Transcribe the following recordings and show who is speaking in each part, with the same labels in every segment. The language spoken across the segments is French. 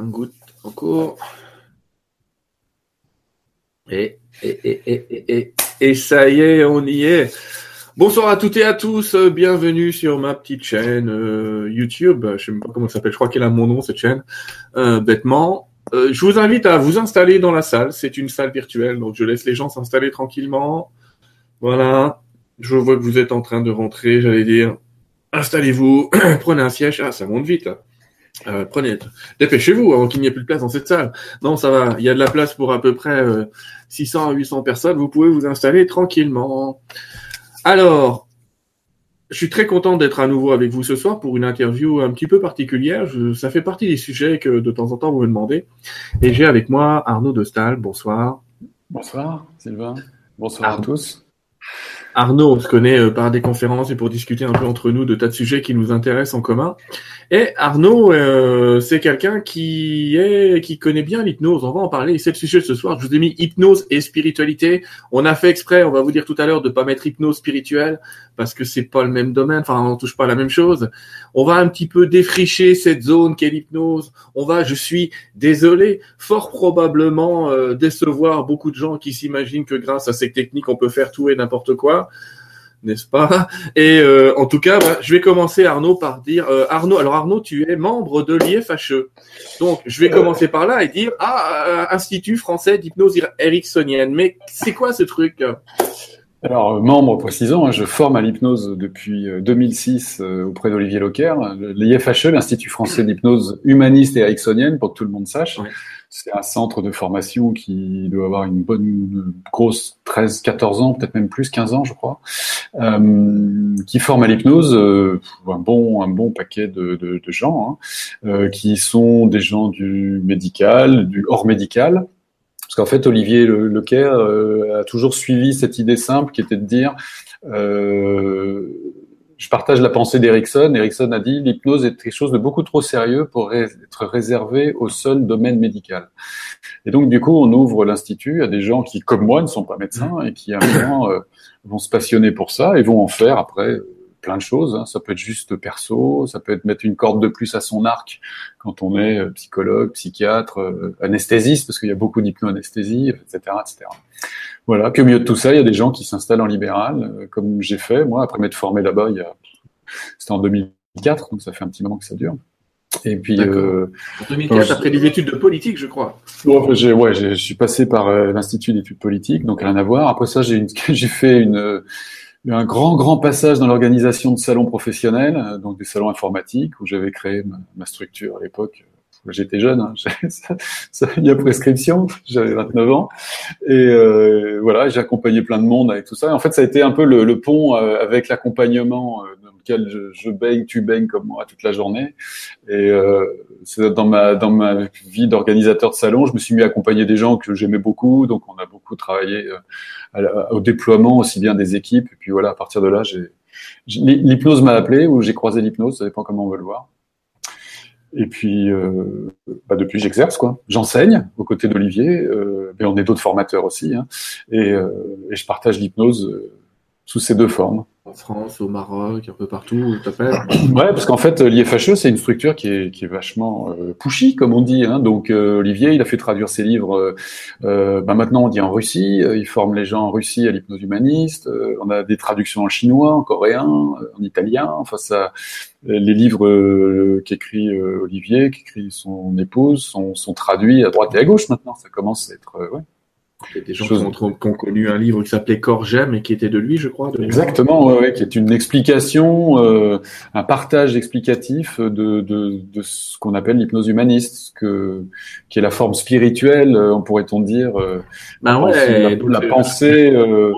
Speaker 1: Un goutte encore. Et, et, et, et, et, et ça y est, on y est. Bonsoir à toutes et à tous, bienvenue sur ma petite chaîne euh, YouTube. Je sais même pas comment ça s'appelle, je crois qu'elle a mon nom cette chaîne. Euh, bêtement, euh, je vous invite à vous installer dans la salle. C'est une salle virtuelle, donc je laisse les gens s'installer tranquillement. Voilà. Je vois que vous êtes en train de rentrer, j'allais dire. Installez-vous, prenez un siège. Ah, ça monte vite. Euh, prenez, dépêchez-vous avant qu'il n'y ait plus de place dans cette salle. Non, ça va. Il y a de la place pour à peu près 600 à 800 personnes. Vous pouvez vous installer tranquillement. Alors, je suis très content d'être à nouveau avec vous ce soir pour une interview un petit peu particulière. Je, ça fait partie des sujets que de temps en temps vous me demandez. Et j'ai avec moi Arnaud Dostal. Bonsoir.
Speaker 2: Bonsoir, Sylvain. Bonsoir à tous.
Speaker 1: Arnaud, on se connaît euh, par des conférences et pour discuter un peu entre nous de tas de sujets qui nous intéressent en commun. Et Arnaud, euh, c'est quelqu'un qui est qui connaît bien l'hypnose. On va en parler. C'est le sujet ce soir. Je vous ai mis hypnose et spiritualité. On a fait exprès. On va vous dire tout à l'heure de pas mettre hypnose spirituelle parce que c'est pas le même domaine. Enfin, on touche pas la même chose. On va un petit peu défricher cette zone qu'est l'hypnose. On va, je suis désolé, fort probablement euh, décevoir beaucoup de gens qui s'imaginent que grâce à ces techniques, on peut faire tout et n'importe quoi n'est-ce pas? Et euh, en tout cas, bah, je vais commencer Arnaud par dire euh, Arnaud. Alors Arnaud, tu es membre de l'IFHE. Donc je vais commencer par là et dire ah euh, Institut français d'hypnose ericksonienne. Mais c'est quoi ce truc?
Speaker 2: Alors, membre, précisons, hein, je forme à l'hypnose depuis 2006 auprès d'Olivier Locker. L'IFHE, l'Institut français d'hypnose humaniste et ericksonienne, pour que tout le monde sache. C'est un centre de formation qui doit avoir une bonne grosse 13, 14 ans, peut-être même plus, 15 ans, je crois, euh, qui forme à l'hypnose euh, un bon un bon paquet de, de, de gens, hein, euh, qui sont des gens du médical, du hors médical. Parce qu'en fait, Olivier Le, Lequer a toujours suivi cette idée simple qui était de dire euh, je partage la pensée d'Erickson. Erickson a dit l'hypnose est quelque chose de beaucoup trop sérieux pour être réservé au seul domaine médical. Et donc du coup, on ouvre l'institut à des gens qui, comme moi, ne sont pas médecins et qui à un moment euh, vont se passionner pour ça et vont en faire après plein de choses. Hein. Ça peut être juste perso, ça peut être mettre une corde de plus à son arc quand on est euh, psychologue, psychiatre, euh, anesthésiste, parce qu'il y a beaucoup d'hypnoanesthésie, etc., etc. Voilà. Puis au milieu de tout ça, il y a des gens qui s'installent en libéral, euh, comme j'ai fait, moi, après m'être formé là-bas, il y a... c'était en 2004, donc ça fait un petit moment que ça dure.
Speaker 1: Et puis, euh, en 2004, après des études de politique, je crois.
Speaker 2: Ouais, j'ai, ouais, je suis passé par euh, l'institut d'études politiques, donc rien à voir. Après ça, j'ai, une, j'ai fait une, un grand, grand passage dans l'organisation de salons professionnels, donc des salons informatiques, où j'avais créé ma, ma structure à l'époque, J'étais jeune, hein. ça, il y a prescription, j'avais 29 ans. Et euh, voilà, j'ai accompagné plein de monde avec tout ça. Et en fait, ça a été un peu le, le pont euh, avec l'accompagnement euh, dans lequel je, je, baigne, tu baignes comme moi toute la journée. Et euh, dans ma, dans ma vie d'organisateur de salon, je me suis mis à accompagner des gens que j'aimais beaucoup. Donc, on a beaucoup travaillé au déploiement aussi bien des équipes. Et puis voilà, à partir de là, j'ai l'hypnose m'a appelé ou j'ai croisé l'hypnose, ça dépend comment on veut le voir. Et puis, euh, bah depuis, j'exerce quoi. J'enseigne aux côtés d'Olivier, euh, mais on est d'autres formateurs aussi, hein, et, euh, et, je partage l'hypnose euh, sous ces deux formes
Speaker 1: en France, au Maroc, un peu partout
Speaker 2: Ouais, parce qu'en fait, l'IFHE, c'est une structure qui est, qui est vachement euh, pushy, comme on dit. Hein. Donc, euh, Olivier, il a fait traduire ses livres. Euh, euh bah, maintenant, on dit en Russie. Il forme les gens en Russie à l'hypnose humaniste. on a des traductions en chinois, en coréen, en italien. Enfin, ça, les livres qu'écrit Olivier, qu'écrit son épouse, sont, sont, traduits à droite et à gauche maintenant. Ça commence à être ouais,
Speaker 1: il y a des gens qui, ont, connu un livre qui s'appelait Corgem et qui était de lui, je crois.
Speaker 2: Exactement, ouais, qui est une explication, euh, un partage explicatif de, de, de ce qu'on appelle l'hypnose humaniste, que, qui est la forme spirituelle, euh, on pourrait-on dire. Euh,
Speaker 1: ben ouais,
Speaker 2: la, la pensée. Euh,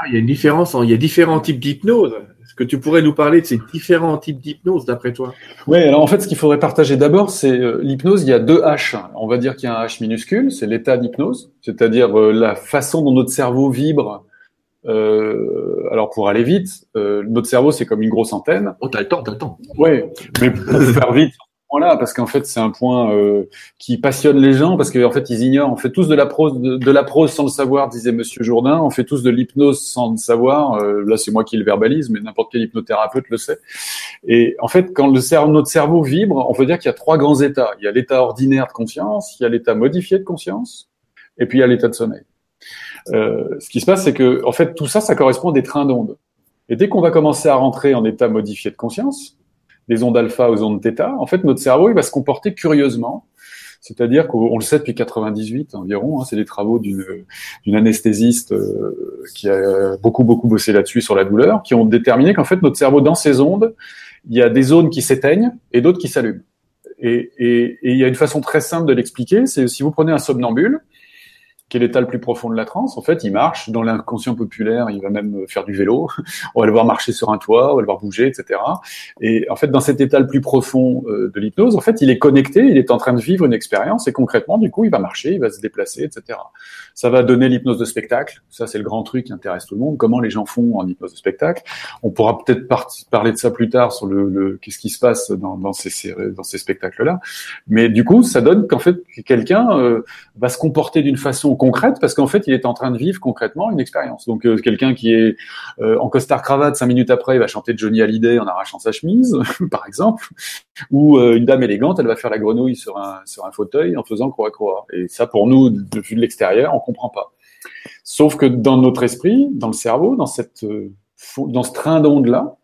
Speaker 1: ah, il y a une différence, il y a différents types d'hypnose que tu pourrais nous parler de ces différents types d'hypnose, d'après toi?
Speaker 2: Oui, alors en fait, ce qu'il faudrait partager d'abord, c'est euh, l'hypnose. Il y a deux H. On va dire qu'il y a un H minuscule, c'est l'état d'hypnose, c'est-à-dire euh, la façon dont notre cerveau vibre. Euh, alors pour aller vite, euh, notre cerveau c'est comme une grosse antenne.
Speaker 1: Oh, t'as le temps, t'as le temps.
Speaker 2: Oui, mais pour faire vite, parce qu'en fait c'est un point euh, qui passionne les gens parce qu'en fait ils ignorent. On fait tous de la prose, de, la prose sans le savoir, disait Monsieur Jourdain. On fait tous de l'hypnose sans le savoir. Euh, là c'est moi qui le verbalise, mais n'importe quel hypnothérapeute le sait. Et en fait quand le cerveau, notre cerveau vibre, on peut dire qu'il y a trois grands états. Il y a l'état ordinaire de conscience, il y a l'état modifié de conscience, et puis il y a l'état de sommeil. Euh, ce qui se passe, c'est que en fait tout ça, ça correspond à des trains d'ondes. Et dès qu'on va commencer à rentrer en état modifié de conscience, des ondes alpha aux ondes θ, en fait, notre cerveau, il va se comporter curieusement. C'est-à-dire qu'on le sait depuis 98 environ, hein, c'est des travaux d'une anesthésiste euh, qui a beaucoup beaucoup bossé là-dessus sur la douleur, qui ont déterminé qu'en fait notre cerveau dans ces ondes, il y a des zones qui s'éteignent et d'autres qui s'allument. Et, et, et, il y a une façon très simple de l'expliquer, c'est si vous prenez un somnambule, quel est l'état le plus profond de la transe En fait, il marche dans l'inconscient populaire, il va même faire du vélo, on va le voir marcher sur un toit, on va le voir bouger, etc. Et en fait, dans cet état le plus profond euh, de l'hypnose, en fait, il est connecté, il est en train de vivre une expérience et concrètement, du coup, il va marcher, il va se déplacer, etc. Ça va donner l'hypnose de spectacle. Ça, c'est le grand truc qui intéresse tout le monde. Comment les gens font en hypnose de spectacle? On pourra peut-être parler de ça plus tard sur le, le qu'est-ce qui se passe dans, dans ces dans ces spectacles-là. Mais du coup, ça donne qu'en fait, quelqu'un euh, va se comporter d'une façon concrète parce qu'en fait, il est en train de vivre concrètement une expérience. Donc, euh, quelqu'un qui est euh, en costard cravate, cinq minutes après, il va chanter Johnny Hallyday en arrachant sa chemise, par exemple, ou une dame élégante, elle va faire la grenouille sur un sur un fauteuil en faisant croix croix. Et ça, pour nous, de vue de l'extérieur, comprend pas. Sauf que dans notre esprit, dans le cerveau, dans cette euh, dans ce train d'ondes là,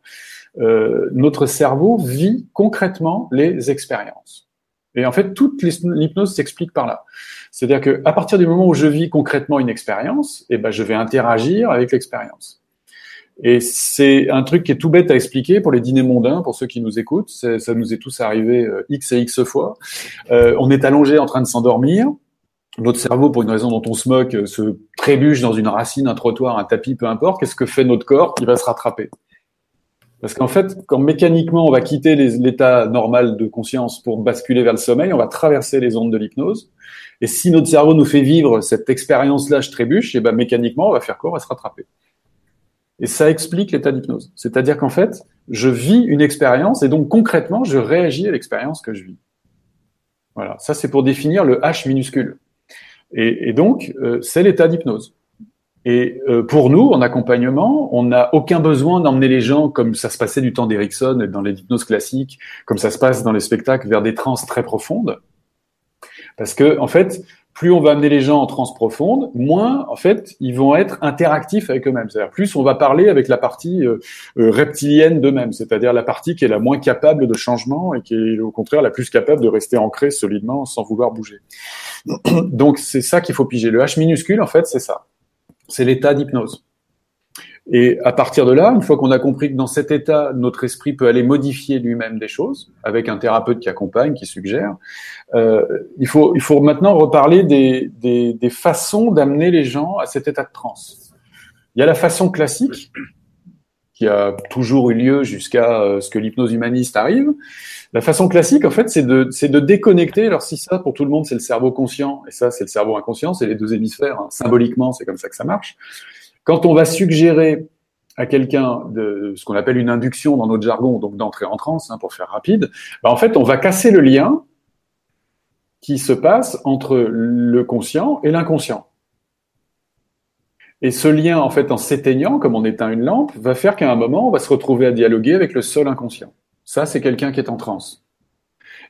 Speaker 2: euh, notre cerveau vit concrètement les expériences. Et en fait, toute l'hypnose s'explique par là. C'est-à-dire que à partir du moment où je vis concrètement une expérience, eh ben je vais interagir avec l'expérience. Et c'est un truc qui est tout bête à expliquer pour les dîners mondains, pour ceux qui nous écoutent. Ça nous est tous arrivé euh, x et x fois. on est allongé en train de s'endormir notre cerveau, pour une raison dont on se moque, euh, se trébuche dans une racine, un trottoir, un tapis, peu importe, qu'est-ce que fait notre corps Il va se rattraper? Parce qu'en fait, quand mécaniquement on va quitter l'état normal de conscience pour basculer vers le sommeil, on va traverser les ondes de l'hypnose. Et si notre cerveau nous fait vivre cette expérience-là, je trébuche, et eh ben mécaniquement, on va faire quoi? On va se rattraper. Et ça explique l'état d'hypnose. C'est-à-dire qu'en fait, je vis une expérience et donc concrètement, je réagis à l'expérience que je vis. Voilà, ça c'est pour définir le H minuscule. Et, donc, euh, c'est l'état d'hypnose. Et euh, pour nous, en accompagnement, on n'a aucun besoin d'emmener les gens comme ça se passait du temps d'Erickson dans les hypnoses classiques, comme ça se passe dans les spectacles vers des transes très profondes. Parce que, en fait, plus on va amener les gens en transe profonde, moins, en fait, ils vont être interactifs avec eux-mêmes. C'est-à-dire, plus on va parler avec la partie euh, reptilienne d'eux-mêmes, c'est-à-dire la partie qui est la moins capable de changement et qui est, au contraire, la plus capable de rester ancrée solidement sans vouloir bouger. Donc c'est ça qu'il faut piger. Le H minuscule, en fait, c'est ça. C'est l'état d'hypnose. Et à partir de là, une fois qu'on a compris que dans cet état, notre esprit peut aller modifier lui-même des choses, avec un thérapeute qui accompagne, qui suggère, euh, il, faut, il faut maintenant reparler des, des, des façons d'amener les gens à cet état de transe. Il y a la façon classique, qui a toujours eu lieu jusqu'à euh, ce que l'hypnose humaniste arrive, la façon classique, en fait, c'est de, c'est de déconnecter. Alors, si ça, pour tout le monde, c'est le cerveau conscient, et ça, c'est le cerveau inconscient, c'est les deux hémisphères. Hein. Symboliquement, c'est comme ça que ça marche. Quand on va suggérer à quelqu'un de ce qu'on appelle une induction dans notre jargon, donc d'entrer en transe, hein, pour faire rapide, bah, en fait, on va casser le lien qui se passe entre le conscient et l'inconscient. Et ce lien, en fait, en s'éteignant, comme on éteint une lampe, va faire qu'à un moment, on va se retrouver à dialoguer avec le seul inconscient. Ça, c'est quelqu'un qui est en transe.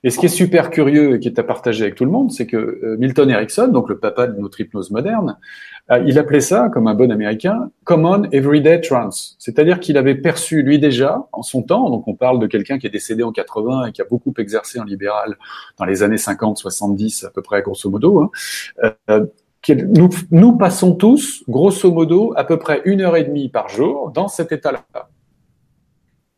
Speaker 2: Et ce qui est super curieux et qui est à partager avec tout le monde, c'est que euh, Milton Erickson, donc le papa de notre hypnose moderne, il appelait ça, comme un bon américain, common everyday trance. C'est-à-dire qu'il avait perçu, lui déjà, en son temps, donc on parle de quelqu'un qui est décédé en 80 et qui a beaucoup exercé en libéral dans les années 50, 70, à peu près, grosso modo, hein, euh, nous, nous passons tous, grosso modo, à peu près une heure et demie par jour dans cet état-là.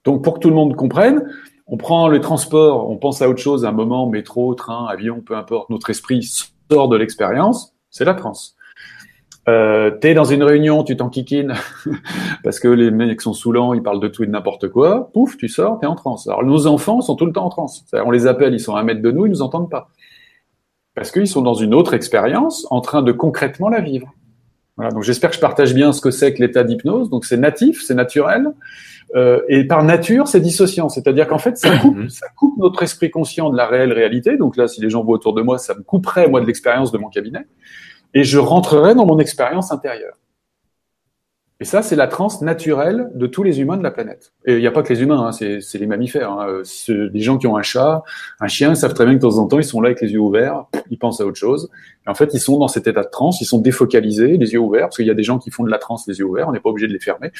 Speaker 2: Donc, pour que tout le monde comprenne, on prend le transport, on pense à autre chose à un moment, métro, train, avion, peu importe, notre esprit sort de l'expérience, c'est la transe. Euh, t'es dans une réunion, tu t'enquiquines parce que les mecs sont saoulants, ils parlent de tout et de n'importe quoi. Pouf, tu sors, t'es en transe. Alors nos enfants sont tout le temps en transe. On les appelle, ils sont à un mètre de nous, ils nous entendent pas parce qu'ils sont dans une autre expérience, en train de concrètement la vivre. Voilà, donc j'espère que je partage bien ce que c'est que l'état d'hypnose. Donc c'est natif, c'est naturel. Euh, et par nature, c'est dissociant. C'est-à-dire qu'en fait, ça coupe, ça coupe notre esprit conscient de la réelle réalité. Donc là, si les gens voient autour de moi, ça me couperait, moi, de l'expérience de mon cabinet. Et je rentrerai dans mon expérience intérieure. Et ça, c'est la transe naturelle de tous les humains de la planète. Et il n'y a pas que les humains, hein, c'est les mammifères. Hein. Les gens qui ont un chat, un chien, ils savent très bien que de temps en temps, ils sont là avec les yeux ouverts, ils pensent à autre chose. Et en fait, ils sont dans cet état de transe, ils sont défocalisés, les yeux ouverts, parce qu'il y a des gens qui font de la transe les yeux ouverts, on n'est pas obligé de les fermer.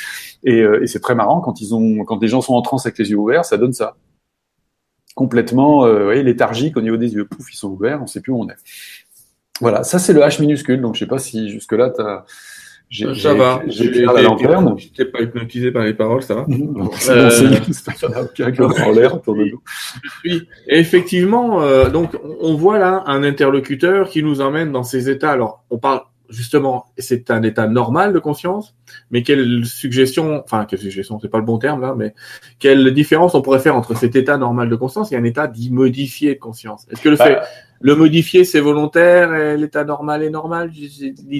Speaker 2: Et, euh, c'est très marrant quand ils des gens sont en transe avec les yeux ouverts, ça donne ça. Complètement, euh, voyez, léthargique au niveau des yeux. Pouf, ils sont ouverts, on ne sait plus où on est. Voilà, ça c'est le H minuscule. Donc je sais pas si jusque là tu as
Speaker 1: ça va. J'ai la lanterne. J'étais pas hypnotisé par les paroles, ça va.
Speaker 2: euh, en l'air.
Speaker 1: Oui, effectivement, euh, donc on voit là un interlocuteur qui nous emmène dans ces états. Alors, on parle justement, c'est un état normal de conscience, mais quelle suggestion, enfin quelle suggestion, c'est pas le bon terme là, mais quelle différence on pourrait faire entre cet état normal de conscience et un état dit modifié de conscience? Est-ce que le bah, fait le modifier, c'est volontaire et l'état normal est normal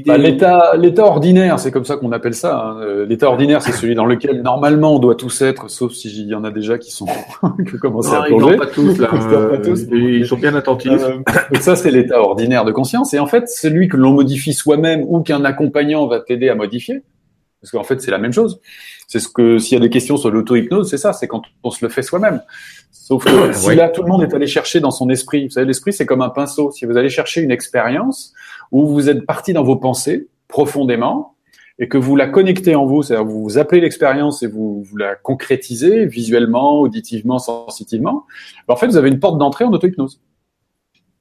Speaker 2: bah, L'état, l'état ordinaire, c'est comme ça qu'on appelle ça. Hein. Euh, l'état ordinaire, c'est celui dans lequel normalement on doit tous être, sauf s'il y en a déjà qui sont qui commencent à plonger.
Speaker 1: Ils pas tous là. Euh, ils sont bien attentifs. Euh,
Speaker 2: donc ça, c'est l'état ordinaire de conscience. Et en fait, celui que l'on modifie soi-même ou qu'un accompagnant va t'aider à modifier, parce qu'en fait, c'est la même chose. C'est ce que s'il y a des questions sur l'auto-hypnose, c'est ça, c'est quand on se le fait soi-même. Sauf que si là, tout le monde est allé chercher dans son esprit, vous savez, l'esprit, c'est comme un pinceau. Si vous allez chercher une expérience où vous êtes parti dans vos pensées profondément et que vous la connectez en vous, c'est-à-dire vous, vous appelez l'expérience et vous, vous la concrétisez visuellement, auditivement, sensitivement, ben, en fait, vous avez une porte d'entrée en auto-hypnose.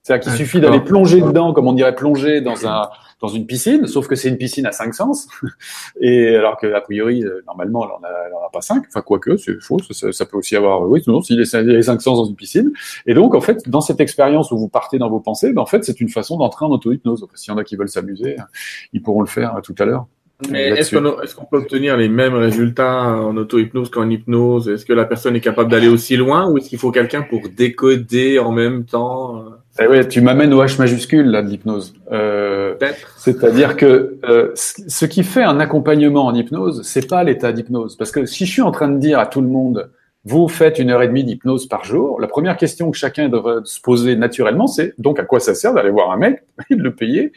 Speaker 2: C'est-à-dire qu'il suffit d'aller plonger dedans, comme on dirait plonger dans un dans une piscine, sauf que c'est une piscine à cinq sens, et alors que a priori euh, normalement elle en a, a pas cinq, enfin quoique c'est faux, ça, ça, peut aussi avoir oui non s'il y a cinq sens dans une piscine, et donc en fait dans cette expérience où vous partez dans vos pensées, ben, en fait c'est une façon d'entrer en auto-hypnose. S'il y en a qui veulent s'amuser, ils pourront le faire euh, tout à l'heure.
Speaker 1: Mais est-ce qu'on peut obtenir les mêmes résultats en auto-hypnose qu'en hypnose? Est-ce que la personne est capable d'aller aussi loin ou est-ce qu'il faut quelqu'un pour décoder en même temps euh?
Speaker 2: Eh ouais, tu m'amènes au H majuscule là de l'hypnose. Euh, C'est-à-dire que euh, ce qui fait un accompagnement en hypnose, c'est pas l'état d'hypnose. Parce que si je suis en train de dire à tout le monde, vous faites une heure et demie d'hypnose par jour, la première question que chacun devrait se poser naturellement, c'est donc à quoi ça sert d'aller voir un mec, de le payer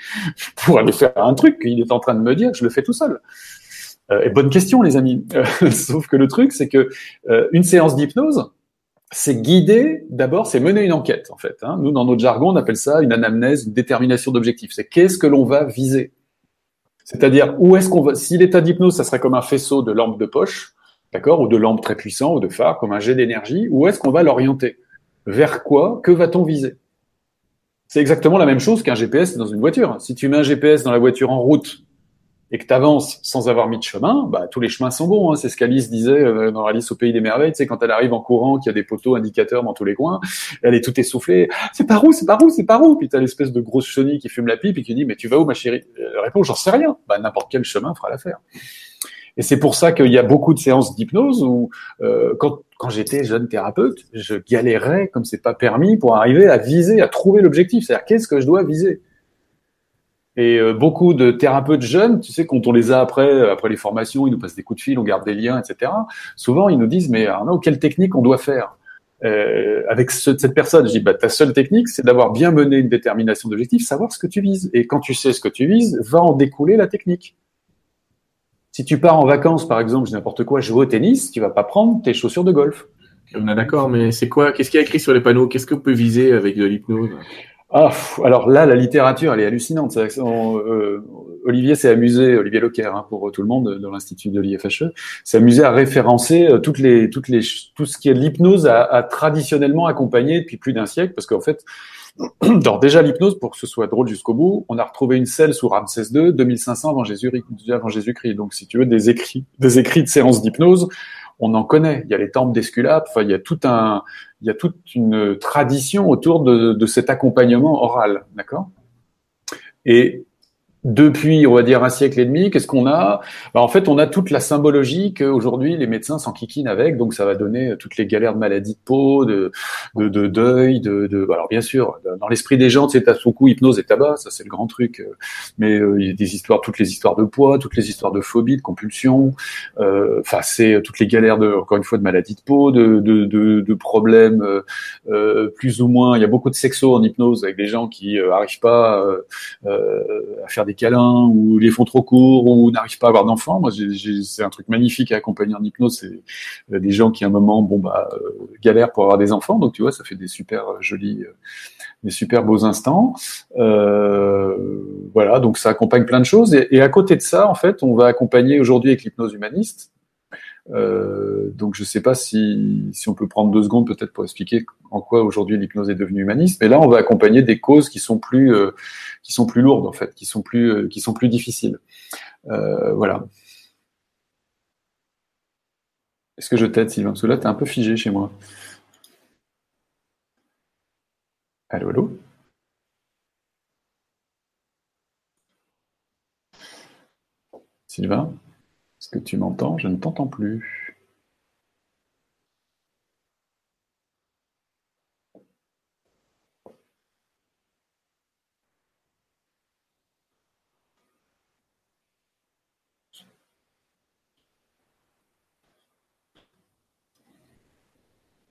Speaker 2: pour aller faire un truc qu'il est en train de me dire, je le fais tout seul. Euh, et bonne question, les amis. sauf que le truc, c'est que euh, une séance d'hypnose, c'est guider, d'abord, c'est mener une enquête, en fait. Hein. Nous, dans notre jargon, on appelle ça une anamnèse, une détermination d'objectif. C'est qu'est-ce que l'on va viser C'est-à-dire, où est-ce qu'on va... Si l'état d'hypnose, ça serait comme un faisceau de lampe de poche, d'accord, ou de lampe très puissant, ou de phare, comme un jet d'énergie, où est-ce qu'on va l'orienter? Vers quoi? Que va-t-on viser? C'est exactement la même chose qu'un GPS dans une voiture. Si tu mets un GPS dans la voiture en route, et que tu sans avoir mis de chemin, bah, tous les chemins sont bons. Hein. C'est ce qu'Alice disait euh, dans Alice au pays des merveilles. Tu sais, quand elle arrive en courant, qu'il y a des poteaux indicateurs dans tous les coins, elle est tout essoufflée. C'est par où C'est par où C'est par où? Puis t'as l'espèce de grosse chenille qui fume la pipe et qui dit mais tu vas où ma chérie? Elle répond j'en sais rien. Bah n'importe quel chemin fera l'affaire. Et c'est pour ça qu'il y a beaucoup de séances d'hypnose où, euh, quand, quand j'étais jeune thérapeute, je galérais comme c'est pas permis pour arriver à viser, à trouver l'objectif. C'est-à-dire qu'est-ce que je dois viser? Et euh, beaucoup de thérapeutes jeunes, tu sais, quand on les a après, euh, après les formations, ils nous passent des coups de fil, on garde des liens, etc. Souvent, ils nous disent, mais Arnaud, quelle technique on doit faire? Euh, avec cette personne Je dis, bah, ta seule technique, c'est d'avoir bien mené une détermination d'objectif, savoir ce que tu vises. Et quand tu sais ce que tu vises, va en découler la technique. Si tu pars en vacances, par exemple, n'importe quoi, jouer au tennis, tu vas pas prendre tes chaussures de golf.
Speaker 1: On est d'accord, mais c'est quoi? Qu'est-ce qu'il y a écrit sur les panneaux? Qu'est-ce qu'on peut viser avec de l'hypnose?
Speaker 2: Ah, alors là, la littérature, elle est hallucinante. Euh, Olivier s'est amusé, Olivier Locker, hein, pour tout le monde dans l'institut de l'IFHE, s'est amusé à référencer euh, toutes les, tout ce qui est l'hypnose a, traditionnellement accompagné depuis plus d'un siècle, parce qu'en fait, alors déjà l'hypnose, pour que ce soit drôle jusqu'au bout, on a retrouvé une selle sous Ramsès II, 2500 avant Jésus-Christ. Avant Jésus-Christ. Donc, si tu veux, des écrits, des écrits de séances d'hypnose, on en connaît. Il y a les temples d'Esculape, enfin, il y a tout un, il y a toute une tradition autour de, de cet accompagnement oral, d'accord? Et depuis, on va dire, un siècle et demi, qu'est-ce qu'on a? Bah, En fait, on a toute la symbologie qu'aujourd'hui, les médecins s'enquiquinent avec, donc ça va donner toutes les galères de maladies de peau, de, de, de deuil, de, de, alors bien sûr, dans l'esprit des gens, c'est à son coup hypnose et tabac, ça c'est le grand truc. Mais il y a des histoires, toutes les histoires de poids, toutes les histoires de phobie, de compulsion. Enfin, c'est toutes les galères de, encore une fois, de maladie de peau, de, de, de, de problèmes plus ou moins. Il y a beaucoup de sexo en hypnose avec des gens qui arrivent pas à faire des câlins ou les font trop courts ou n'arrivent pas à avoir d'enfants. Moi, c'est un truc magnifique à accompagner en hypnose. C'est des gens qui à un moment, bon bah, galèrent pour avoir des enfants. Donc tu vois, ça fait des super jolis, des super beaux instants. Euh, voilà, donc ça accompagne plein de choses. Et, à côté de ça, en fait, on va accompagner aujourd'hui avec l'hypnose humaniste. Euh, donc je ne sais pas si, on peut prendre deux secondes peut-être pour expliquer en quoi aujourd'hui l'hypnose est devenue humaniste. Mais là, on va accompagner des causes qui sont plus euh, qui sont plus lourdes en fait, qui sont plus euh, qui sont plus difficiles. voilà. Est-ce que je t'aide, Sylvain? Parce que là, tu es un peu figé chez moi. Allô, allô? Sylvain? Tu m'entends Je ne t'entends plus.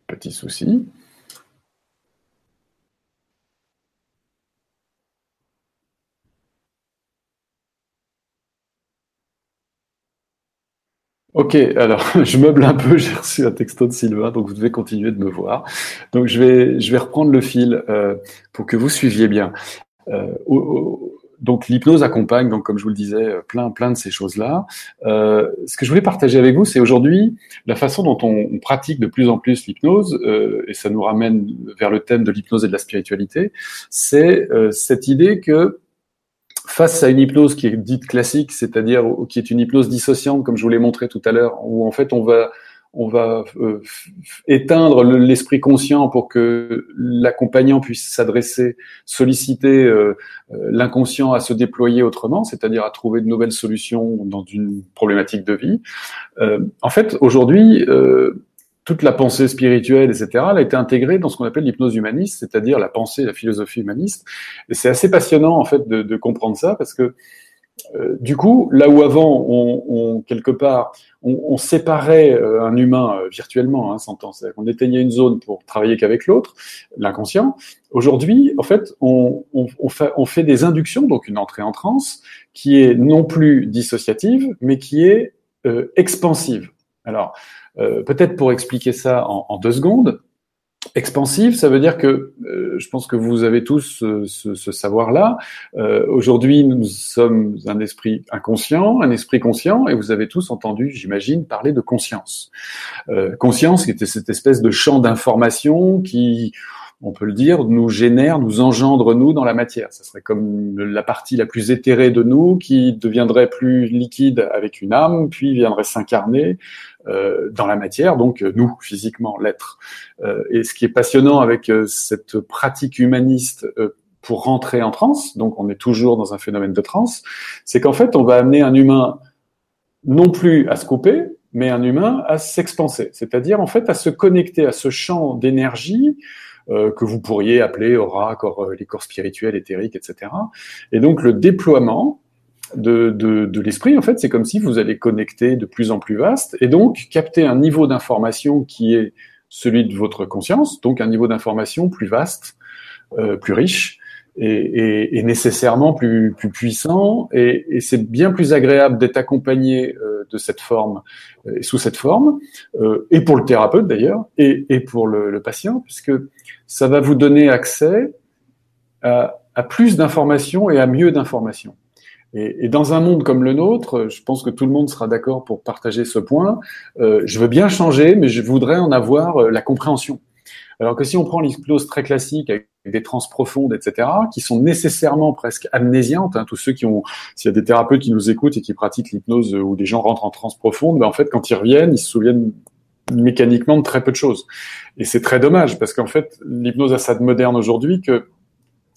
Speaker 2: Petit souci. Ok, alors je meuble un peu, j'ai reçu un texto de Sylvain, donc vous devez continuer de me voir. Donc je vais, je vais reprendre le fil euh, pour que vous suiviez bien. Euh, donc l'hypnose accompagne, donc comme je vous le disais, plein, plein de ces choses-là. Euh, ce que je voulais partager avec vous, c'est aujourd'hui la façon dont on, on, pratique de plus en plus l'hypnose, euh, et ça nous ramène vers le thème de l'hypnose et de la spiritualité. C'est euh, cette idée que face à une hypnose qui est dite classique, c'est-à-dire qui est une hypnose dissociante, comme je vous l'ai montré tout à l'heure, où en fait on va on va euh, éteindre l'esprit conscient pour que l'accompagnant puisse s'adresser, solliciter euh, euh, l'inconscient à se déployer autrement, c'est-à-dire à trouver de nouvelles solutions dans une problématique de vie. en fait, aujourd'hui, toute la pensée spirituelle, etc., a été intégrée dans ce qu'on appelle l'hypnose humaniste, c'est-à-dire la pensée, la philosophie humaniste. Et c'est assez passionnant, en fait, de, de comprendre ça, parce que euh, du coup, là où avant, on, on quelque part, on, on séparait euh, un humain euh, virtuellement, hein, s'entend, c'est-à-dire qu'on éteignait une zone pour travailler qu'avec l'autre, l'inconscient. Aujourd'hui, en fait, on, fait, on fait des inductions, donc une entrée en transe, qui est non plus dissociative, mais qui est expansive. Alors, euh, peut-être pour expliquer ça en, deux secondes, expansive, ça veut dire que euh, je pense que vous avez tous ce, savoir-là. Euh, aujourd'hui, nous sommes un esprit inconscient, un esprit conscient, et vous avez tous entendu, j'imagine, parler de conscience. conscience, qui était cette espèce de champ d'information qui on peut le dire, nous génère, nous engendre nous dans la matière. Ça serait comme la partie la plus éthérée de nous qui deviendrait plus liquide avec une âme, puis viendrait s'incarner euh, dans la matière, donc euh, nous, physiquement, l'être. Euh, et ce qui est passionnant avec cette pratique humaniste pour rentrer en transe, donc on est toujours dans un phénomène de transe, c'est qu'en fait, on va amener un humain non plus à se couper, mais un humain à s'expanser, c'est-à-dire en fait à se connecter à ce champ d'énergie euh, que vous pourriez appeler aura, corps, les corps spirituels, éthériques, etc. Et donc le déploiement de, de, de l'esprit, en fait, c'est comme si vous allez connecter de plus en plus vaste et donc capter un niveau d'information qui est celui de votre conscience, donc un niveau d'information plus vaste, euh, plus riche, et, et, nécessairement plus, plus puissant. Et, et c'est bien plus agréable d'être accompagné euh, de cette forme euh, sous cette forme, euh, et pour le thérapeute d'ailleurs, et, et pour le, le, patient, puisque ça va vous donner accès à, à plus d'informations et à mieux d'informations. Et, et, dans un monde comme le nôtre, je pense que tout le monde sera d'accord pour partager ce point. Euh, je veux bien changer, mais je voudrais en avoir euh, la compréhension. Alors que si on prend l'hypnose très classique avec des trans profondes, etc., qui sont nécessairement presque amnésiantes, hein, tous ceux qui ont, s'il y a des thérapeutes qui nous écoutent et qui pratiquent l'hypnose où des gens rentrent en trans profonde, ben en fait, quand ils reviennent, ils se souviennent mécaniquement de très peu de choses. Et c'est très dommage parce qu'en fait, l'hypnose a ça de moderne aujourd'hui que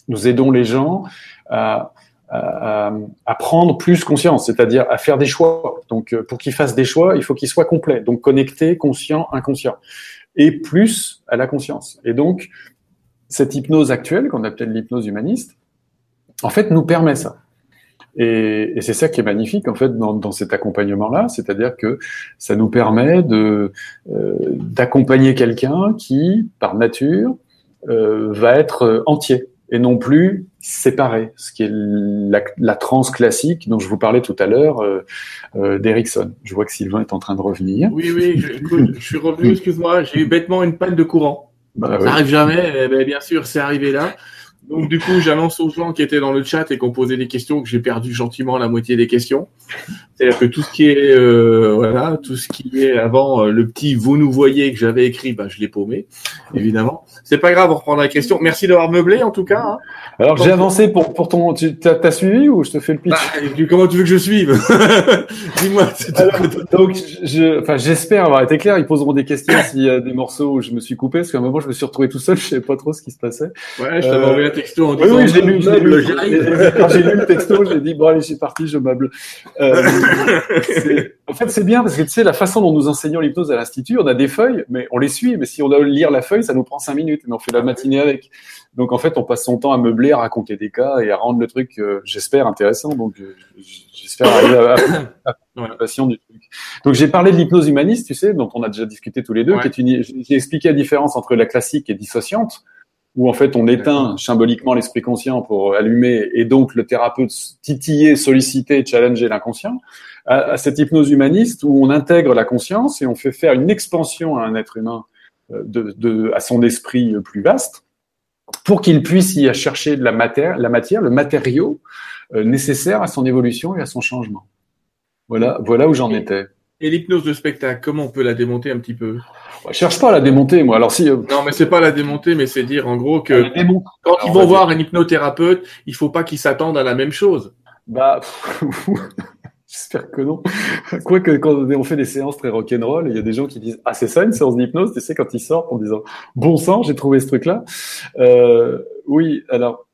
Speaker 2: nous aidons les gens à à, à, prendre plus conscience, c'est-à-dire à faire des choix. Donc, euh, pour qu'ils fassent des choix, il faut qu'ils soient complets, donc connectés, conscients, inconscients. Et plus à la conscience. Et donc, cette hypnose actuelle, qu'on appelle l'hypnose humaniste, en fait, nous permet ça. Et, et c'est ça qui est magnifique en fait dans, cet accompagnement-là, c'est-à-dire que ça nous permet de euh, d'accompagner quelqu'un qui, par nature, euh, va être entier et non plus séparé, ce qui est la, la transe classique dont je vous parlais tout à l'heure euh, euh d'Erickson. Je vois que Sylvain est en train de revenir.
Speaker 1: Oui, oui, je, je suis revenu, excuse-moi, j'ai eu bêtement une panne de courant. Bah, ça arrive jamais, eh ben, bien sûr, c'est arrivé là. Donc du coup, j'annonce aux gens qui étaient dans le chat et qui ont posé des questions que j'ai perdu gentiment la moitié des questions. C'est-à-dire que tout ce qui est euh, voilà, tout ce qui est avant euh, le petit vous nous voyez que j'avais écrit, bah je l'ai paumé, évidemment. C'est pas grave, on reprend la question. Merci d'avoir meublé en tout cas. Hein.
Speaker 2: Alors j'ai avancé pour pour ton, tu t'as suivi ou je te fais le pitch?
Speaker 1: Bah, Comment tu veux que je suive? Dis-moi.
Speaker 2: Donc je, enfin j'espère avoir été clair. Ils poseront des questions s'il y a des morceaux où je me suis coupé parce qu'à un moment je me suis retrouvé tout seul, je savais pas trop ce qui se passait.
Speaker 1: Ouais, je t'avais euh, texto
Speaker 2: en disant. Oui, oui, j'ai lu, lu. Quand j'ai lu le texto, j'ai dit bon allez, c'est parti, je meuble. Euh, en fait, c'est bien parce que tu sais, la façon dont nous enseignons l'hypnose à l'institut, on a des feuilles, mais on les suit. Mais si on doit lire la feuille, ça nous prend cinq minutes. Mais on fait la matinée avec. Donc en fait, on passe son temps à meubler, à raconter des cas et à rendre le truc, euh, j'espère, intéressant. Donc euh, j'espère arriver à, à, la passion du truc. Donc j'ai parlé de l'hypnose humaniste, tu sais, dont on a déjà discuté tous les deux, qui est une. J'ai expliqué la différence entre la classique et dissociante où en fait on éteint symboliquement l'esprit conscient pour allumer et donc le thérapeute titiller, solliciter, challenger l'inconscient, à, cette hypnose humaniste où on intègre la conscience et on fait faire une expansion à un être humain euh, de, de à son esprit plus vaste pour qu'il puisse y chercher de la matière, la matière le matériau euh, nécessaire à son évolution et à son changement. Voilà, voilà où j'en étais.
Speaker 1: Et l'hypnose de spectacle, comment on peut la démonter un petit peu?
Speaker 2: Je cherche pas à la démonter, moi. Alors si. Euh,
Speaker 1: non, mais c'est pas la démonter, mais c'est dire en gros que quand ils vont voir un hypnothérapeute, il faut pas qu'ils s'attendent à la même chose.
Speaker 2: Bah, j'espère que non. Quoique quand on fait des séances très rock'n'roll, il y a des gens qui disent ah c'est ça une séance d'hypnose, tu sais quand ils sortent en disant bon sang, j'ai trouvé ce truc-là. Euh, oui, alors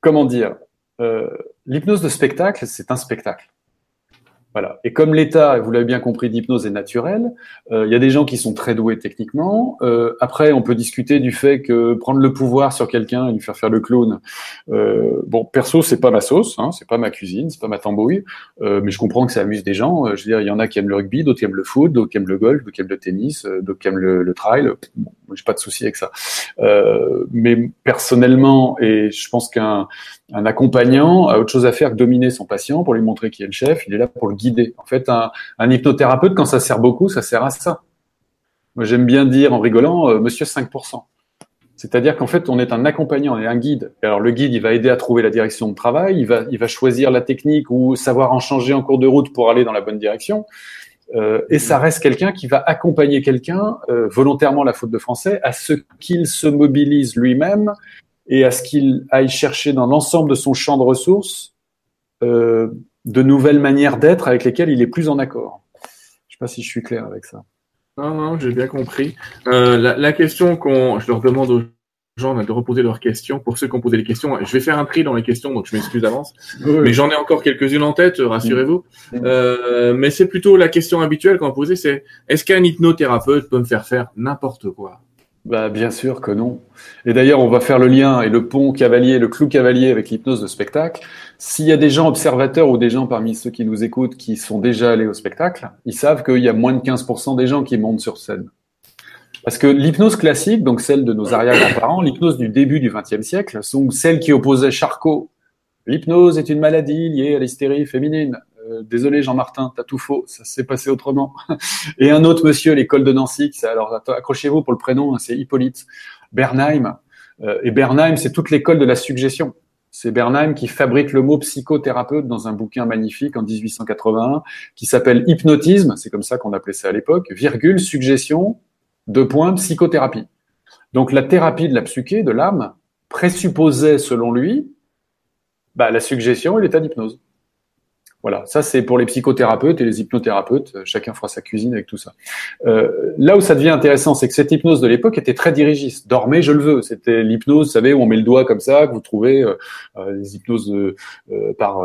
Speaker 2: comment dire, euh, l'hypnose de spectacle, c'est un spectacle. Voilà. Et comme l'état, vous l'avez bien compris, d'hypnose est naturel, euh, il y a des gens qui sont très doués techniquement. Euh, après, on peut discuter du fait que prendre le pouvoir sur quelqu'un et lui faire faire le clown. Euh, bon, perso, c'est pas ma sauce, hein, c'est pas ma cuisine, c'est pas ma tambouille, euh, mais je comprends que ça amuse des gens. Euh, je veux dire, il y en a qui aiment le rugby, d'autres qui aiment le foot, d'autres qui aiment le golf, d'autres qui aiment le tennis, d'autres qui aiment le, le trail. J'ai pas de souci avec ça. mais personnellement, et je pense qu'un un accompagnant a autre chose à faire que dominer son patient pour lui montrer qui est le chef. Il est là pour le guider. En fait, un, hypnothérapeute, quand ça sert beaucoup, ça sert à ça. Moi, j'aime bien dire en rigolant, euh, Monsieur 5%. C'est-à-dire qu'en fait, on est un accompagnant et un guide. alors, le guide, il va aider à trouver la direction de travail, il va, il va choisir la technique ou savoir en changer en cours de route pour aller dans la bonne direction. Euh, et ça reste quelqu'un qui va accompagner quelqu'un, euh, volontairement la faute de français, à ce qu'il se mobilise lui-même et à ce qu'il aille chercher dans l'ensemble de son champ de ressources euh, de nouvelles manières d'être avec lesquelles il est plus en accord. Je sais pas si je suis clair avec ça.
Speaker 1: Non, non, j'ai bien compris. La, question qu'on, je leur demande gens de reposer leurs questions. Pour ceux qui ont posé les questions, je vais faire un tri dans les questions, donc je m'excuse d'avance. Mais j'en ai encore quelques-unes en tête, rassurez-vous. Euh, mais c'est plutôt la question habituelle qu'on poser, c'est est-ce qu'un hypnothérapeute peut me faire faire n'importe quoi?
Speaker 2: Bah, bien sûr que non. Et d'ailleurs, on va faire le lien et le pont cavalier, le clou cavalier avec l'hypnose de spectacle. S'il y a des gens observateurs ou des gens parmi ceux qui nous écoutent qui sont déjà allés au spectacle, ils savent qu'il y a moins de 15% des gens qui montent sur scène. Parce que l'hypnose classique, donc celle de nos arrière-grands-parents, l'hypnose du début du XXe siècle, sont celles qui opposaient Charcot. L'hypnose est une maladie liée à l'hystérie féminine. Euh, désolé Jean-Martin, t'as tout faux, ça s'est passé autrement. Et un autre monsieur, l'école de Nancy, alors accrochez-vous pour le prénom, hein, c'est Hippolyte Bernheim. Euh, et Bernheim, c'est toute l'école de la suggestion. C'est Bernheim qui fabrique le mot psychothérapeute dans un bouquin magnifique en 1881 qui s'appelle Hypnotisme, c'est comme ça qu'on appelait ça à l'époque, virgule, suggestion, deux points, psychothérapie. Donc la thérapie de la psyché, de l'âme, présupposait, selon lui, bah, la suggestion et l'état d'hypnose. Voilà, ça c'est pour les psychothérapeutes et les hypnothérapeutes. Euh, chacun fera sa cuisine avec tout ça. Euh, là où ça devient intéressant, c'est que cette hypnose de l'époque était très dirigiste. Dormez, je le veux. C'était l'hypnose, vous savez, où on met le doigt comme ça, que vous trouvez euh, euh les hypnoses euh, par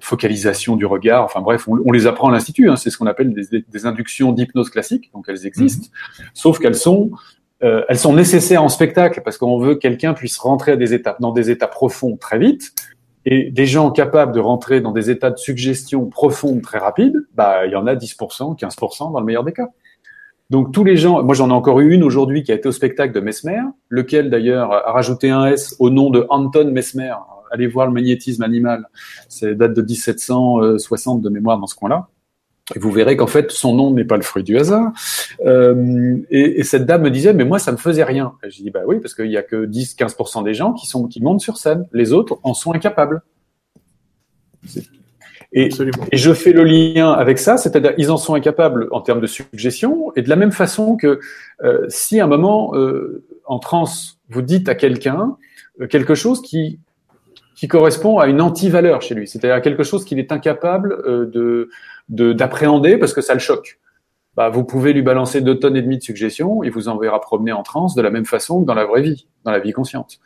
Speaker 2: focalisation du regard. Enfin bref, on, les apprend à l'institut. Hein. C'est ce qu'on appelle des, des inductions d'hypnose classique. Donc elles existent, mhm. sauf qu'elles sont elles sont nécessaires en spectacle parce qu'on veut que quelqu'un puisse rentrer à des étapes, dans des états profonds très vite et des gens capables de rentrer dans des états de suggestion profonde très rapide, bah, il y en a 10%, 15% dans le meilleur des cas. Donc tous les gens, moi j'en ai encore eu une aujourd'hui qui a été au spectacle de Mesmer, lequel d'ailleurs a rajouté un S au nom de Anton Mesmer. Allez voir le magnétisme animal, c'est date de 1760 de mémoire dans ce coin-là. Et vous verrez qu'en fait, son nom n'est pas le fruit du hasard. Euh, et, et, cette dame me disait, mais moi, ça me faisait rien. Et je dis, bah oui, parce qu'il y a que 10-15% des gens qui sont qui montent sur scène. Les autres en sont incapables. Et, et, je fais le lien avec ça, c'est-à-dire ils en sont incapables en termes de suggestion, et de la même façon que euh, si à un moment euh, en transe vous dites à quelqu'un euh, quelque chose qui qui correspond à une anti-valeur chez lui, c'est-à-dire quelque chose qu'il est incapable euh, de d'appréhender parce que ça le choque. Bah, vous pouvez lui balancer deux tonnes et demie de suggestions et vous enverra promener en transe de la même façon que dans la vraie vie, dans la vie consciente.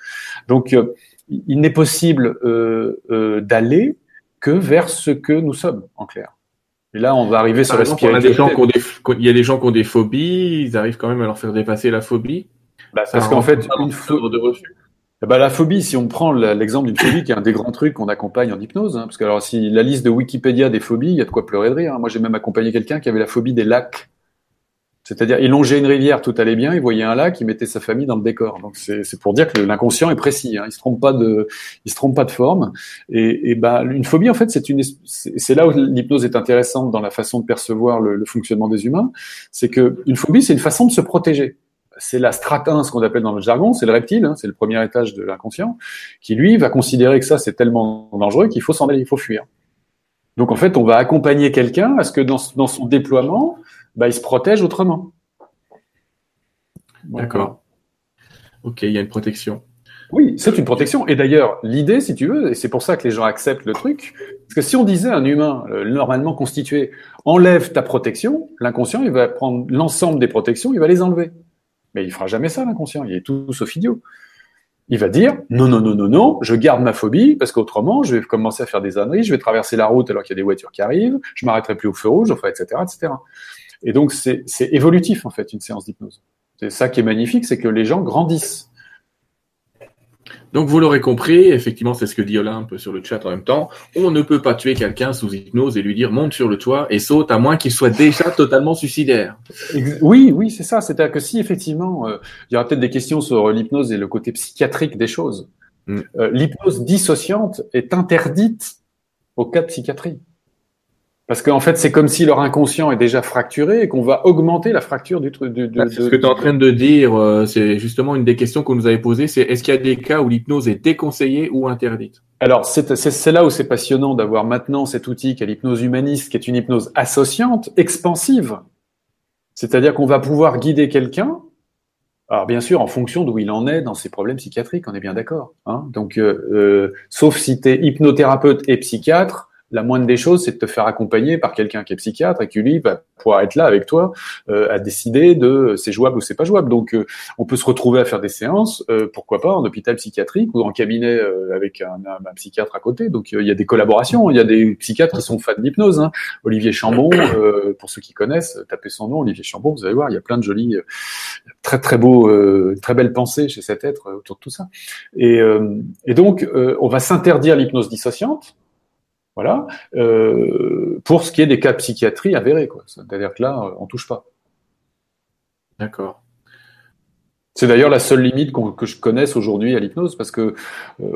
Speaker 2: Donc, euh, il n'est possible euh, euh, d'aller que vers ce que nous sommes, en clair. Et là, on va arriver sur la spiritualité.
Speaker 1: Il y a des gens qui ont des phobies, ils arrivent quand même à leur faire dépasser la phobie.
Speaker 2: Bah, parce qu'en fait, une phobie de refus. Bah, la phobie, si on prend l'exemple d'une phobie, qui est un des grands trucs qu'on accompagne en hypnose, hein, parce que alors si la liste de Wikipédia des phobies, il y a de quoi pleurer de rire. Hein. Moi, j'ai même accompagné quelqu'un qui avait la phobie des lacs. C'est-à-dire, il longeait une rivière, tout allait bien, il voyait un lac, il mettait sa famille dans le décor. Donc c'est pour dire que l'inconscient est précis. Hein. Il se trompe pas de, il se trompe pas de forme. Et, et bah, une phobie, en fait, c'est une, c'est là où l'hypnose est intéressante dans la façon de percevoir le, le fonctionnement des humains. C'est que une phobie, c'est une façon de se protéger c'est la stratin, ce qu'on appelle dans le jargon, c'est le reptile, hein, c'est le premier étage de l'inconscient, qui lui va considérer que ça c'est tellement dangereux qu'il faut s'en aller, il faut fuir. Donc en fait, on va accompagner quelqu'un à ce que dans, son déploiement, bah, il se protège autrement.
Speaker 1: D'accord. Ok, il y a une protection.
Speaker 2: Oui, c'est une protection. Et d'ailleurs, l'idée, si tu veux, et c'est pour ça que les gens acceptent le truc, parce que si on disait à un humain euh, normalement constitué, enlève ta protection, l'inconscient, il va prendre l'ensemble des protections, il va les enlever. Mais il fera jamais ça, l'inconscient. Il est tout sauf idiot. Il va dire non, non, non, non, non, je garde ma phobie parce qu'autrement, je vais commencer à faire des âneries, je vais traverser la route alors qu'il y a des voitures qui arrivent, je m'arrêterai plus au feu rouge, etc., etc. Et donc, c'est évolutif, en fait, une séance d'hypnose. C'est ça qui est magnifique, c'est que les gens grandissent.
Speaker 1: Donc vous l'aurez compris, effectivement c'est ce que dit Olympe sur le chat en même temps, on ne peut pas tuer quelqu'un sous hypnose et lui dire monte sur le toit et saute à moins qu'il soit déjà totalement suicidaire.
Speaker 2: Oui, oui, c'est ça. C'est-à-dire que si effectivement, euh, il y aura peut-être des questions sur l'hypnose et le côté psychiatrique des choses. Mm. Euh, l'hypnose dissociante est interdite au cas de psychiatrie. Parce qu'en fait, c'est comme si leur inconscient est déjà fracturé et qu'on va augmenter la fracture du truc.
Speaker 1: Ah, ce que tu es en train de dire. Euh, c'est justement une des questions qu'on nous avait posées. C'est est-ce qu'il y a des cas où l'hypnose est déconseillée ou interdite?
Speaker 2: Alors, c'est là où c'est passionnant d'avoir maintenant cet outil qu'est l'hypnose humaniste, qui est une hypnose associante, expansive. C'est-à-dire qu'on va pouvoir guider quelqu'un. Alors bien sûr, en fonction d'où il en est dans ses problèmes psychiatriques, on est bien d'accord. Hein Donc, euh, euh, sauf si tu es hypnothérapeute et psychiatre, la moindre des choses, c'est de te faire accompagner par quelqu'un qui est psychiatre et qui lui va pouvoir être là avec toi euh, à décider de c'est jouable ou c'est pas jouable. Donc euh, on peut se retrouver à faire des séances, euh, pourquoi pas en hôpital psychiatrique ou en cabinet avec un, un, psychiatre à côté. Donc il y a des collaborations, il y a des psychiatres qui sont fans d'hypnose. Hein. Olivier Chambon, pour ceux qui connaissent, tapez son nom, Olivier Chambon, vous allez voir, il y a plein de jolis, très très beaux, très belles pensées chez cet être autour de tout ça. Et, et donc on va s'interdire l'hypnose dissociante voilà. Euh, pour ce qui est des cas de psychiatrie avérés, quoi. C'est-à-dire que là, on touche pas.
Speaker 1: D'accord.
Speaker 2: C'est d'ailleurs la seule limite que je connaisse aujourd'hui à l'hypnose, parce que euh,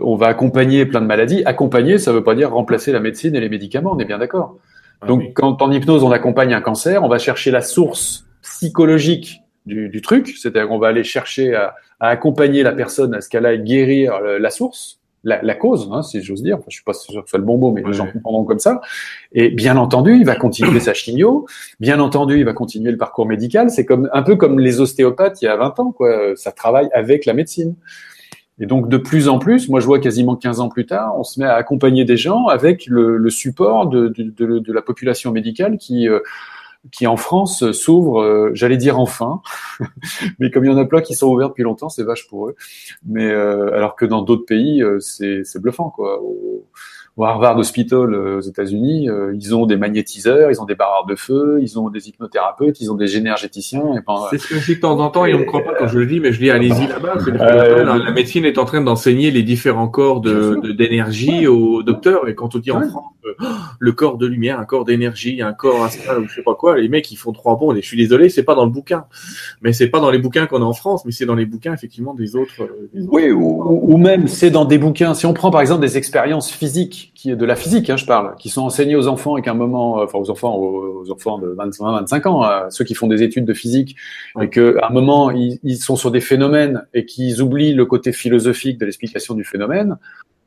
Speaker 2: on va accompagner plein de maladies. Accompagner, ça ne veut pas dire remplacer la médecine et les médicaments, on est bien d'accord. Ah Donc, quand en hypnose on accompagne un cancer, on va chercher la source psychologique du, truc, c'est-à-dire qu'on va aller chercher à, accompagner la personne à ce qu'elle aille guérir euh, la source la, cause, hein, si j'ose dire. Enfin, je suis pas sûr que ce soit le bon mot, mais les gens comprendront comme ça. Et bien entendu, il va continuer sa chimio. Bien entendu, il va continuer le parcours médical. C'est comme un peu comme les ostéopathes il y a 20 ans, quoi. Ça travaille avec la médecine. Et donc de plus en plus, moi je vois quasiment 15 ans plus tard, on se met à accompagner des gens avec le, support de, de, de, la population médicale qui euh, qui en France s'ouvre, euh, j'allais dire enfin, mais comme il y en a plein qui sont ouverts depuis longtemps, c'est vache pour eux. Mais euh, alors que dans d'autres pays, c'est bluffant quoi Harvard Hospital euh, aux États-Unis, euh, ils ont des magnétiseurs, ils ont des barreurs de feu, ils ont des hypnothérapeutes, ils ont des génergéticiens.
Speaker 1: C'est ce que je dis de temps en temps et on ne croit pas quand je le dis, mais je dis allez-y là-bas. Euh, la, médecine est en train d'enseigner les différents corps de d'énergie aux docteurs et quand on dit en France le corps de lumière, un corps d'énergie, un corps astral ou je sais pas quoi, les mecs ils font trois bons. Et je suis désolé, c'est pas dans le bouquin, mais c'est pas dans les bouquins qu'on a en France, mais c'est dans les bouquins effectivement des autres.
Speaker 2: Oui, ou, ou même c'est dans des bouquins. Si on prend par exemple des expériences physiques qui est de la physique, hein, je parle, qui sont enseignés aux enfants avec un moment, euh, enfin aux enfants, aux, enfants de 25, 25 ans, euh, ceux qui font des études de physique, et que à un moment ils, ils, sont sur des phénomènes et qu'ils oublient le côté philosophique de l'explication du phénomène.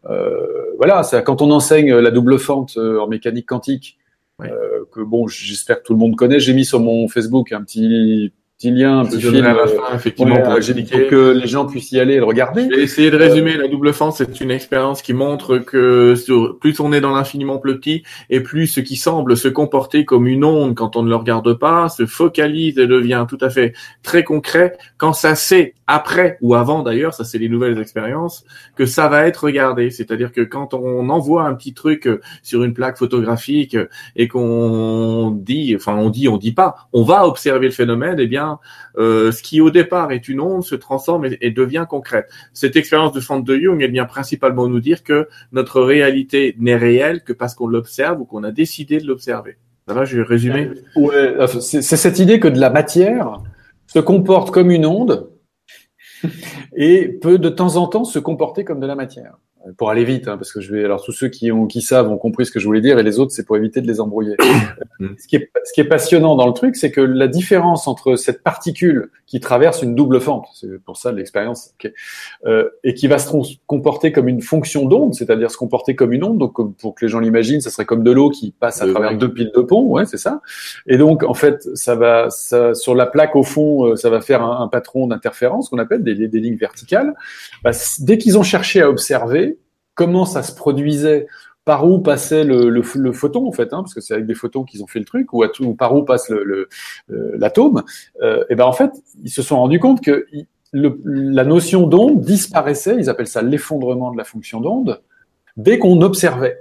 Speaker 2: Euh, voilà, c'est quand on enseigne la double fente en mécanique quantique, que bon, j'espère que tout le monde connaît. J'ai mis sur mon Facebook un petit petit lien, un petit film,
Speaker 1: à la fin, effectivement,
Speaker 2: pour, que les gens puissent y aller et le regarder.
Speaker 1: Je vais essayer de résumer. la double fente, c'est une expérience qui montre que plus on est dans l'infiniment petit, et plus ce qui semble se comporter comme une onde quand on ne le regarde pas, se focalise et devient tout à fait très concret quand ça sait après ou avant d'ailleurs, ça c'est les nouvelles expériences, que ça va être regardé. C'est-à-dire que quand on envoie un petit truc sur une plaque photographique et qu'on dit, enfin on dit, on dit pas, on va observer le phénomène, eh bien, euh, ce qui au départ est une onde se transforme et, devient concrète. Cette expérience de Fante de Jung, elle vient principalement nous dire que notre réalité n'est réelle que parce qu'on l'observe ou qu'on a décidé de l'observer. Ça va, je vais résumer.
Speaker 2: Ouais, c'est cette idée que de la matière se comporte comme une onde et peut de temps en temps se comporter comme de la matière. Pour aller vite, hein, parce que je vais. Alors tous ceux qui ont qui savent ont compris ce que je voulais dire, et les autres c'est pour éviter de les embrouiller. Mm. ce, qui est, ce qui est passionnant dans le truc, c'est que la différence entre cette particule qui traverse une double fente, c'est pour ça l'expérience, euh, et qui va se comporter comme une fonction d'onde, c'est-à-dire se comporter comme une onde. Donc pour que les gens l'imaginent, ça serait comme de l'eau qui passe à travers deux piles de pont, ouais, c'est ça. Et donc en fait, ça va, ça, sur la plaque au fond, euh, ça va faire un, patron d'interférence qu'on appelle des, des, lignes verticales. Bah, dès qu'ils ont cherché à observer comment ça se produisait par où passait le, photon en fait, hein, parce que c'est avec des photons qu'ils ont fait le truc, ou, par où passe euh, l'atome. Euh, et ben en fait, ils se sont rendus compte que la notion d'onde disparaissait. Ils appellent ça l'effondrement de la fonction d'onde dès qu'on observait.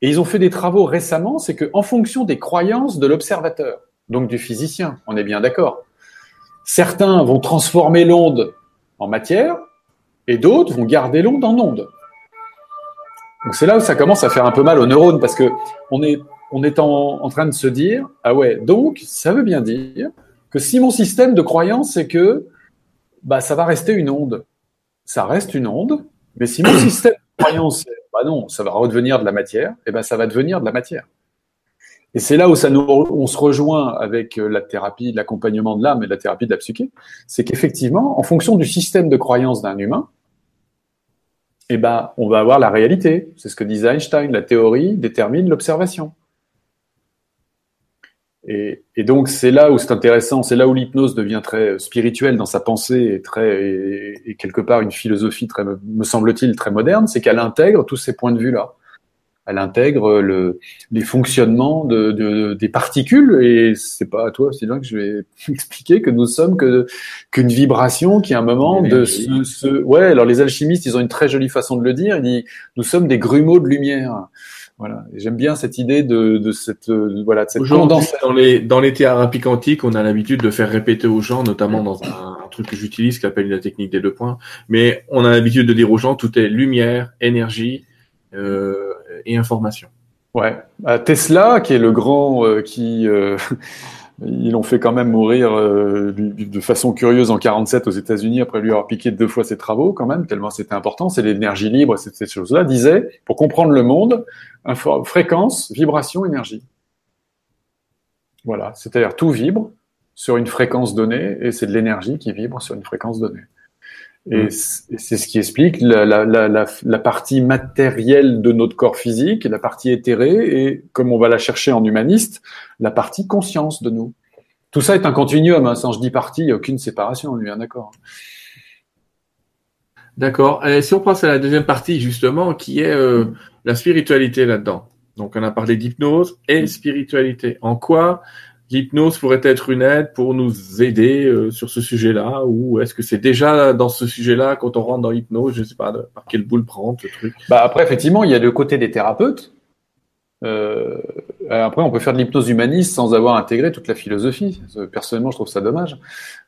Speaker 2: Et ils ont fait des travaux récemment, c'est que en fonction des croyances de l'observateur, donc du physicien, on est bien d'accord. Certains vont transformer l'onde en matière, et d'autres vont garder l'onde en onde. Donc c'est là où ça commence à faire un peu mal aux neurones parce que on est, on est en, en train de se dire ah ouais donc ça veut bien dire que si mon système de croyance c'est que bah ça va rester une onde, ça reste une onde, mais si mon système de croyance bah non ça va redevenir de la matière, et eh ben ça va devenir de la matière. Et c'est là où ça nous, on se rejoint avec la thérapie, l'accompagnement de l'âme et la thérapie de la psyché, c'est qu'effectivement, en fonction du système de croyance d'un humain, eh ben, on va avoir la réalité. C'est ce que disait Einstein. La théorie détermine l'observation. Et, donc c'est là où c'est intéressant, c'est là où l'hypnose devient très spirituelle dans sa pensée et très et, quelque part une philosophie très, me semble-t-il, très moderne, c'est qu'elle intègre tous ces points de vue là elle intègre le, les fonctionnements de, de, des particules. Et c'est pas à toi Sylvain que je vais expliquer que nous sommes que qu'une vibration qui à un moment de ce, ce, ouais alors les alchimistes ils ont une très jolie façon de le dire. Ils disent nous sommes des grumeaux de lumière. Voilà. J'aime bien cette idée de, de cette voilà de cette
Speaker 1: dans les dans les thérapies quantiques on a l'habitude de faire répéter aux gens notamment dans un, un truc que j'utilise qui s'appelle la technique des deux points mais on a l'habitude de dire aux gens tout est lumière énergie euh, et information.
Speaker 2: Ouais, Tesla, qui est le grand, euh, qui euh, ils l'ont fait quand même mourir de façon curieuse en 47 aux États-Unis après lui avoir piqué deux fois ses travaux quand même tellement c'était important. C'est l'énergie libre, c'est cette chose-là. Disait pour comprendre le monde, fréquence, vibration, énergie. Voilà, c'est-à-dire tout vibre sur une fréquence donnée et c'est de l'énergie qui vibre sur une fréquence donnée. Et mm. c'est ce qui explique la, la, la, la, partie matérielle de notre corps physique, la partie éthérée, et comme on va la chercher en humaniste, la partie conscience de nous. Tout ça est un continuum. Hein. Sans je dis partie, il n'y a aucune séparation, lui, hein, d'accord
Speaker 1: D'accord. Et si on passe à la deuxième partie, justement, qui est euh, la spiritualité là-dedans. Donc, on a parlé d'hypnose et spiritualité. En quoi l'hypnose pourrait être une aide pour nous aider euh, sur ce sujet-là Ou est-ce que c'est déjà dans ce sujet-là, quand on rentre dans l'hypnose, je ne sais pas par quelle boule prendre ce truc?
Speaker 2: Bah Après, effectivement, il y a le côté des thérapeutes. Euh, après, on peut faire de l'hypnose humaniste sans avoir intégré toute la philosophie. Personnellement, je trouve ça dommage.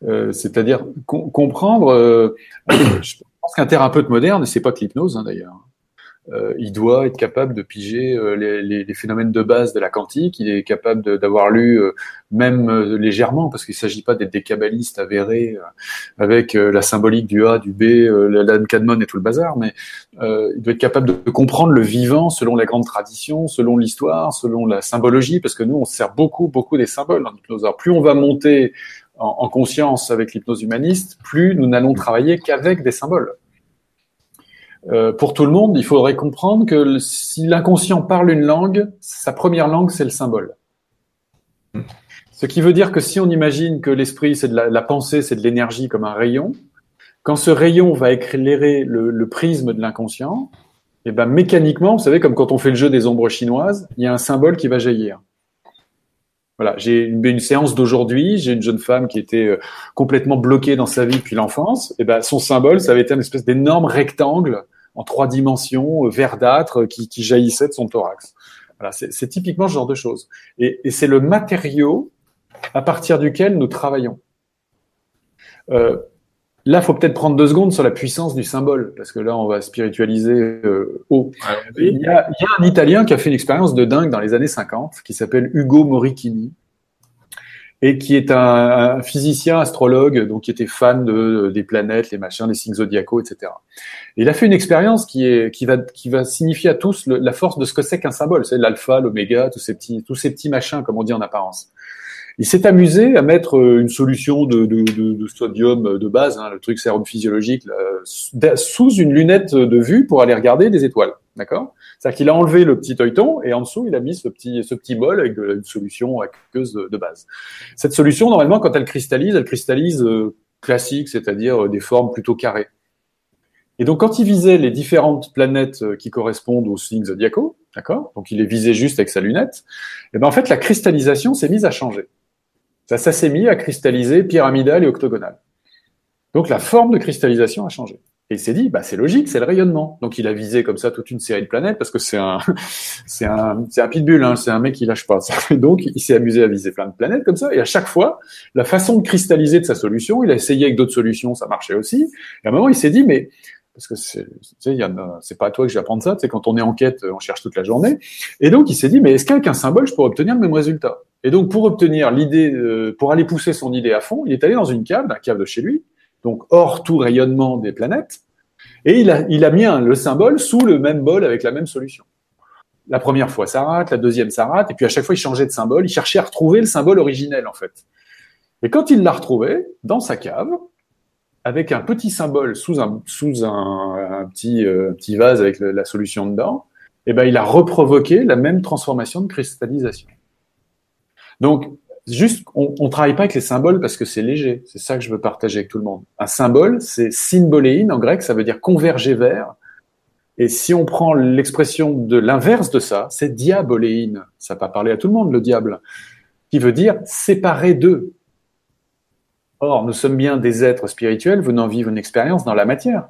Speaker 2: Euh, c'est-à-dire comprendre. je pense qu'un thérapeute moderne, c'est pas que l'hypnose hein, d'ailleurs. Euh, il doit être capable de piger euh, les, phénomènes de base de la quantique. Il est capable d'avoir lu, euh, même légèrement, parce qu'il ne s'agit pas d'être des kabbalistes avérés avec la symbolique du A, du B, l'Ankadmon et tout le bazar, mais il doit être capable de comprendre le vivant selon la grande tradition, selon l'histoire, selon la symbologie, parce que nous, on sert beaucoup, beaucoup des symboles dans l'hypnose. Plus on va monter en, en conscience avec l'hypnose humaniste, plus nous n'allons travailler qu'avec des symboles. Euh, pour tout le monde, il faudrait comprendre que si l'inconscient parle une langue, sa première langue, c'est le symbole. Ce qui veut dire que si on imagine que l'esprit, c'est de la, pensée, c'est de l'énergie comme un rayon, quand ce rayon va éclairer le, prisme de l'inconscient, et eh ben mécaniquement, vous savez, comme quand on fait le jeu des ombres chinoises, il y a un symbole qui va jaillir. Voilà, j'ai une, séance d'aujourd'hui, j'ai une jeune femme qui était euh, complètement bloquée dans sa vie depuis l'enfance. Et ben son symbole, ça avait été une espèce d'énorme rectangle en trois dimensions, euh, verdâtre, qui, qui, jaillissait de son thorax. Voilà, c'est typiquement ce genre de choses. Et, c'est le matériau à partir duquel nous travaillons. Euh, Là, faut peut-être prendre deux secondes sur la puissance du symbole, parce que là, on va spiritualiser euh, haut. Il y, a, il y, a, un Italien qui a fait une expérience de dingue dans les années 50, qui s'appelle Ugo Morichini, et qui est un, physicien, astrologue, donc qui était fan de, des planètes, les machins, les signes zodiacaux, etc. Et il a fait une expérience qui, est, qui, va, qui va signifier à tous la force de ce que c'est qu'un symbole. C'est l'alpha, l'oméga, tous ces petits, tous ces petits machins, comme on dit en apparence. Il s'est amusé à mettre euh, une solution de, de, de, de sodium de base, hein, le truc sérum physiologique, sous une lunette de vue pour aller regarder des étoiles. D'accord? C'est-à-dire qu'il a enlevé le petit œilleton et en dessous, il a mis ce petit, ce petit bol avec une solution aqueuse de, base. Cette solution, normalement, quand elle cristallise, elle cristallise euh, classique, c'est-à-dire euh, des formes plutôt carrées. Et donc, quand il visait les différentes planètes qui correspondent aux signes zodiacaux, d'accord? Donc, il les visait juste avec sa lunette. Et ben en fait, la cristallisation s'est mise à changer. Ça, s'est mis à cristalliser pyramidal et octogonal. Donc la forme de cristallisation a changé. Et il s'est dit, bah, c'est logique, c'est le rayonnement. Donc il a visé comme ça toute une série de planètes parce que c'est un, c'est un, c'est un pitbull, hein, c'est un mec qui lâche pas. Donc il s'est amusé à viser plein de planètes comme ça. Et à chaque fois, la façon de cristalliser de sa solution, il a essayé avec d'autres solutions, ça marchait aussi. Et à un moment, il s'est dit, mais parce que c'est, pas à toi que je vais apprendre ça. C'est quand on est en quête, on cherche toute la journée. Et donc il s'est dit, mais est-ce qu'avec un symbole, je pourrais obtenir le même résultat? Et donc pour obtenir l'idée, pour aller pousser son idée à fond, il est allé dans une cave, la cave de chez lui, donc hors tout rayonnement des planètes, et il a, mis le symbole sous le même bol avec la même solution. La première fois, ça rate, la deuxième, ça rate, et puis à chaque fois, il changeait de symbole, il cherchait à retrouver le symbole originel, en fait. Et quand il l'a retrouvé, dans sa cave, avec un petit symbole sous un, euh, petit vase avec la solution dedans, eh ben, il a reprovoqué la même transformation de cristallisation. Donc, juste, on, on travaille pas avec les symboles parce que c'est léger. C'est ça que je veux partager avec tout le monde. Un symbole, c'est symboléine en grec, ça veut dire converger vers. Et si on prend l'expression de l'inverse de ça, c'est diaboléine. Ça va pas parler à tout le monde, le diable. Qui veut dire séparer d'eux. Or, nous sommes bien des êtres spirituels venant vivre une expérience dans la matière.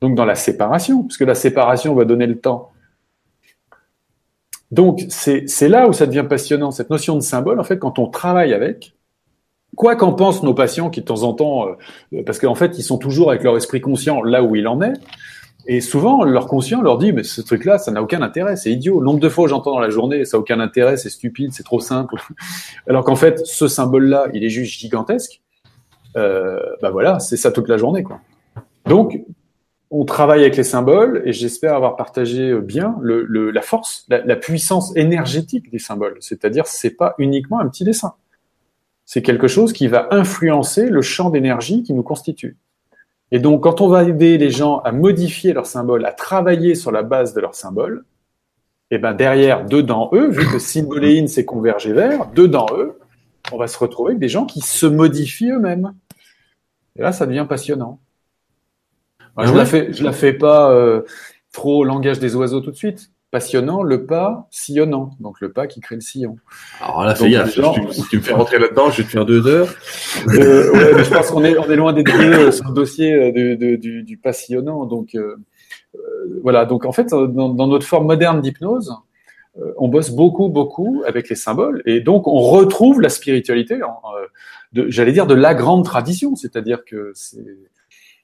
Speaker 2: Donc dans la séparation, puisque la séparation va donner le temps. Donc c'est là où ça devient passionnant, cette notion de symbole, en fait, quand on travaille avec, quoi qu'en pensent nos patients qui de temps en temps, euh, parce qu'en fait, ils sont toujours avec leur esprit conscient là où il en est, et souvent, leur conscient leur dit, mais ce truc-là, ça n'a aucun intérêt, c'est idiot. Nombre de fois j'entends dans la journée, ça n'a aucun intérêt, c'est stupide, c'est trop simple. Alors qu'en fait, ce symbole-là, il est juste gigantesque euh, bah voilà, c'est ça toute la journée, quoi. Donc, on travaille avec les symboles et j'espère avoir partagé euh, bien la force, la, la, puissance énergétique des symboles. C'est-à-dire, c'est pas uniquement un petit dessin. C'est quelque chose qui va influencer le champ d'énergie qui nous constitue. Et donc, quand on va aider les gens à modifier leurs symboles, à travailler sur la base de leurs symboles, et eh ben derrière, dedans eux, vu que symboléine s'est convergé vers, dedans eux, on va se retrouver avec des gens qui se modifient eux-mêmes. Et là, ça devient passionnant. Ah je, la fais, je la fais pas euh, trop langage des oiseaux tout de suite. Passionnant, le pas sillonnant. Donc le pas qui crée le sillon.
Speaker 1: Alors là, c'est y si, tu me fais rentrer là-dedans, je vais te faire deux heures.
Speaker 2: Euh, ouais, mais je pense qu'on est, on est loin des deux euh, sur le dossier de, de, du, du, pas sillonnant. Donc voilà. Donc en fait, dans, dans notre forme moderne d'hypnose, on bosse beaucoup, beaucoup avec les symboles, et donc on retrouve la spiritualité, j'allais dire de la grande tradition, c'est-à-dire que c'est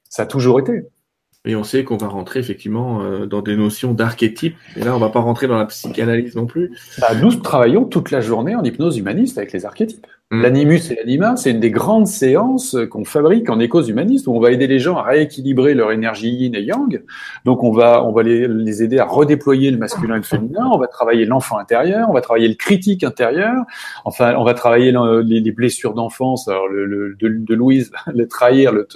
Speaker 2: ça a toujours été.
Speaker 1: Et on sait qu'on va rentrer effectivement euh, dans des notions d'archétypes. Et là, on va pas rentrer dans la psychanalyse non plus.
Speaker 2: Bah, nous travaillons toute la journée en hypnose humaniste avec les archétypes. Mm. L'animus et l'anima, c'est une des grandes séances qu'on fabrique en écos humanistes où on va aider les gens à rééquilibrer leur énergie yin et yang. Donc on va on va les, les aider à redéployer le masculin et le féminin. On va travailler l'enfant intérieur, on va travailler le critique intérieur. Enfin, on va travailler les, les blessures d'enfance, alors le, le de, de, Louise, le trahir, le,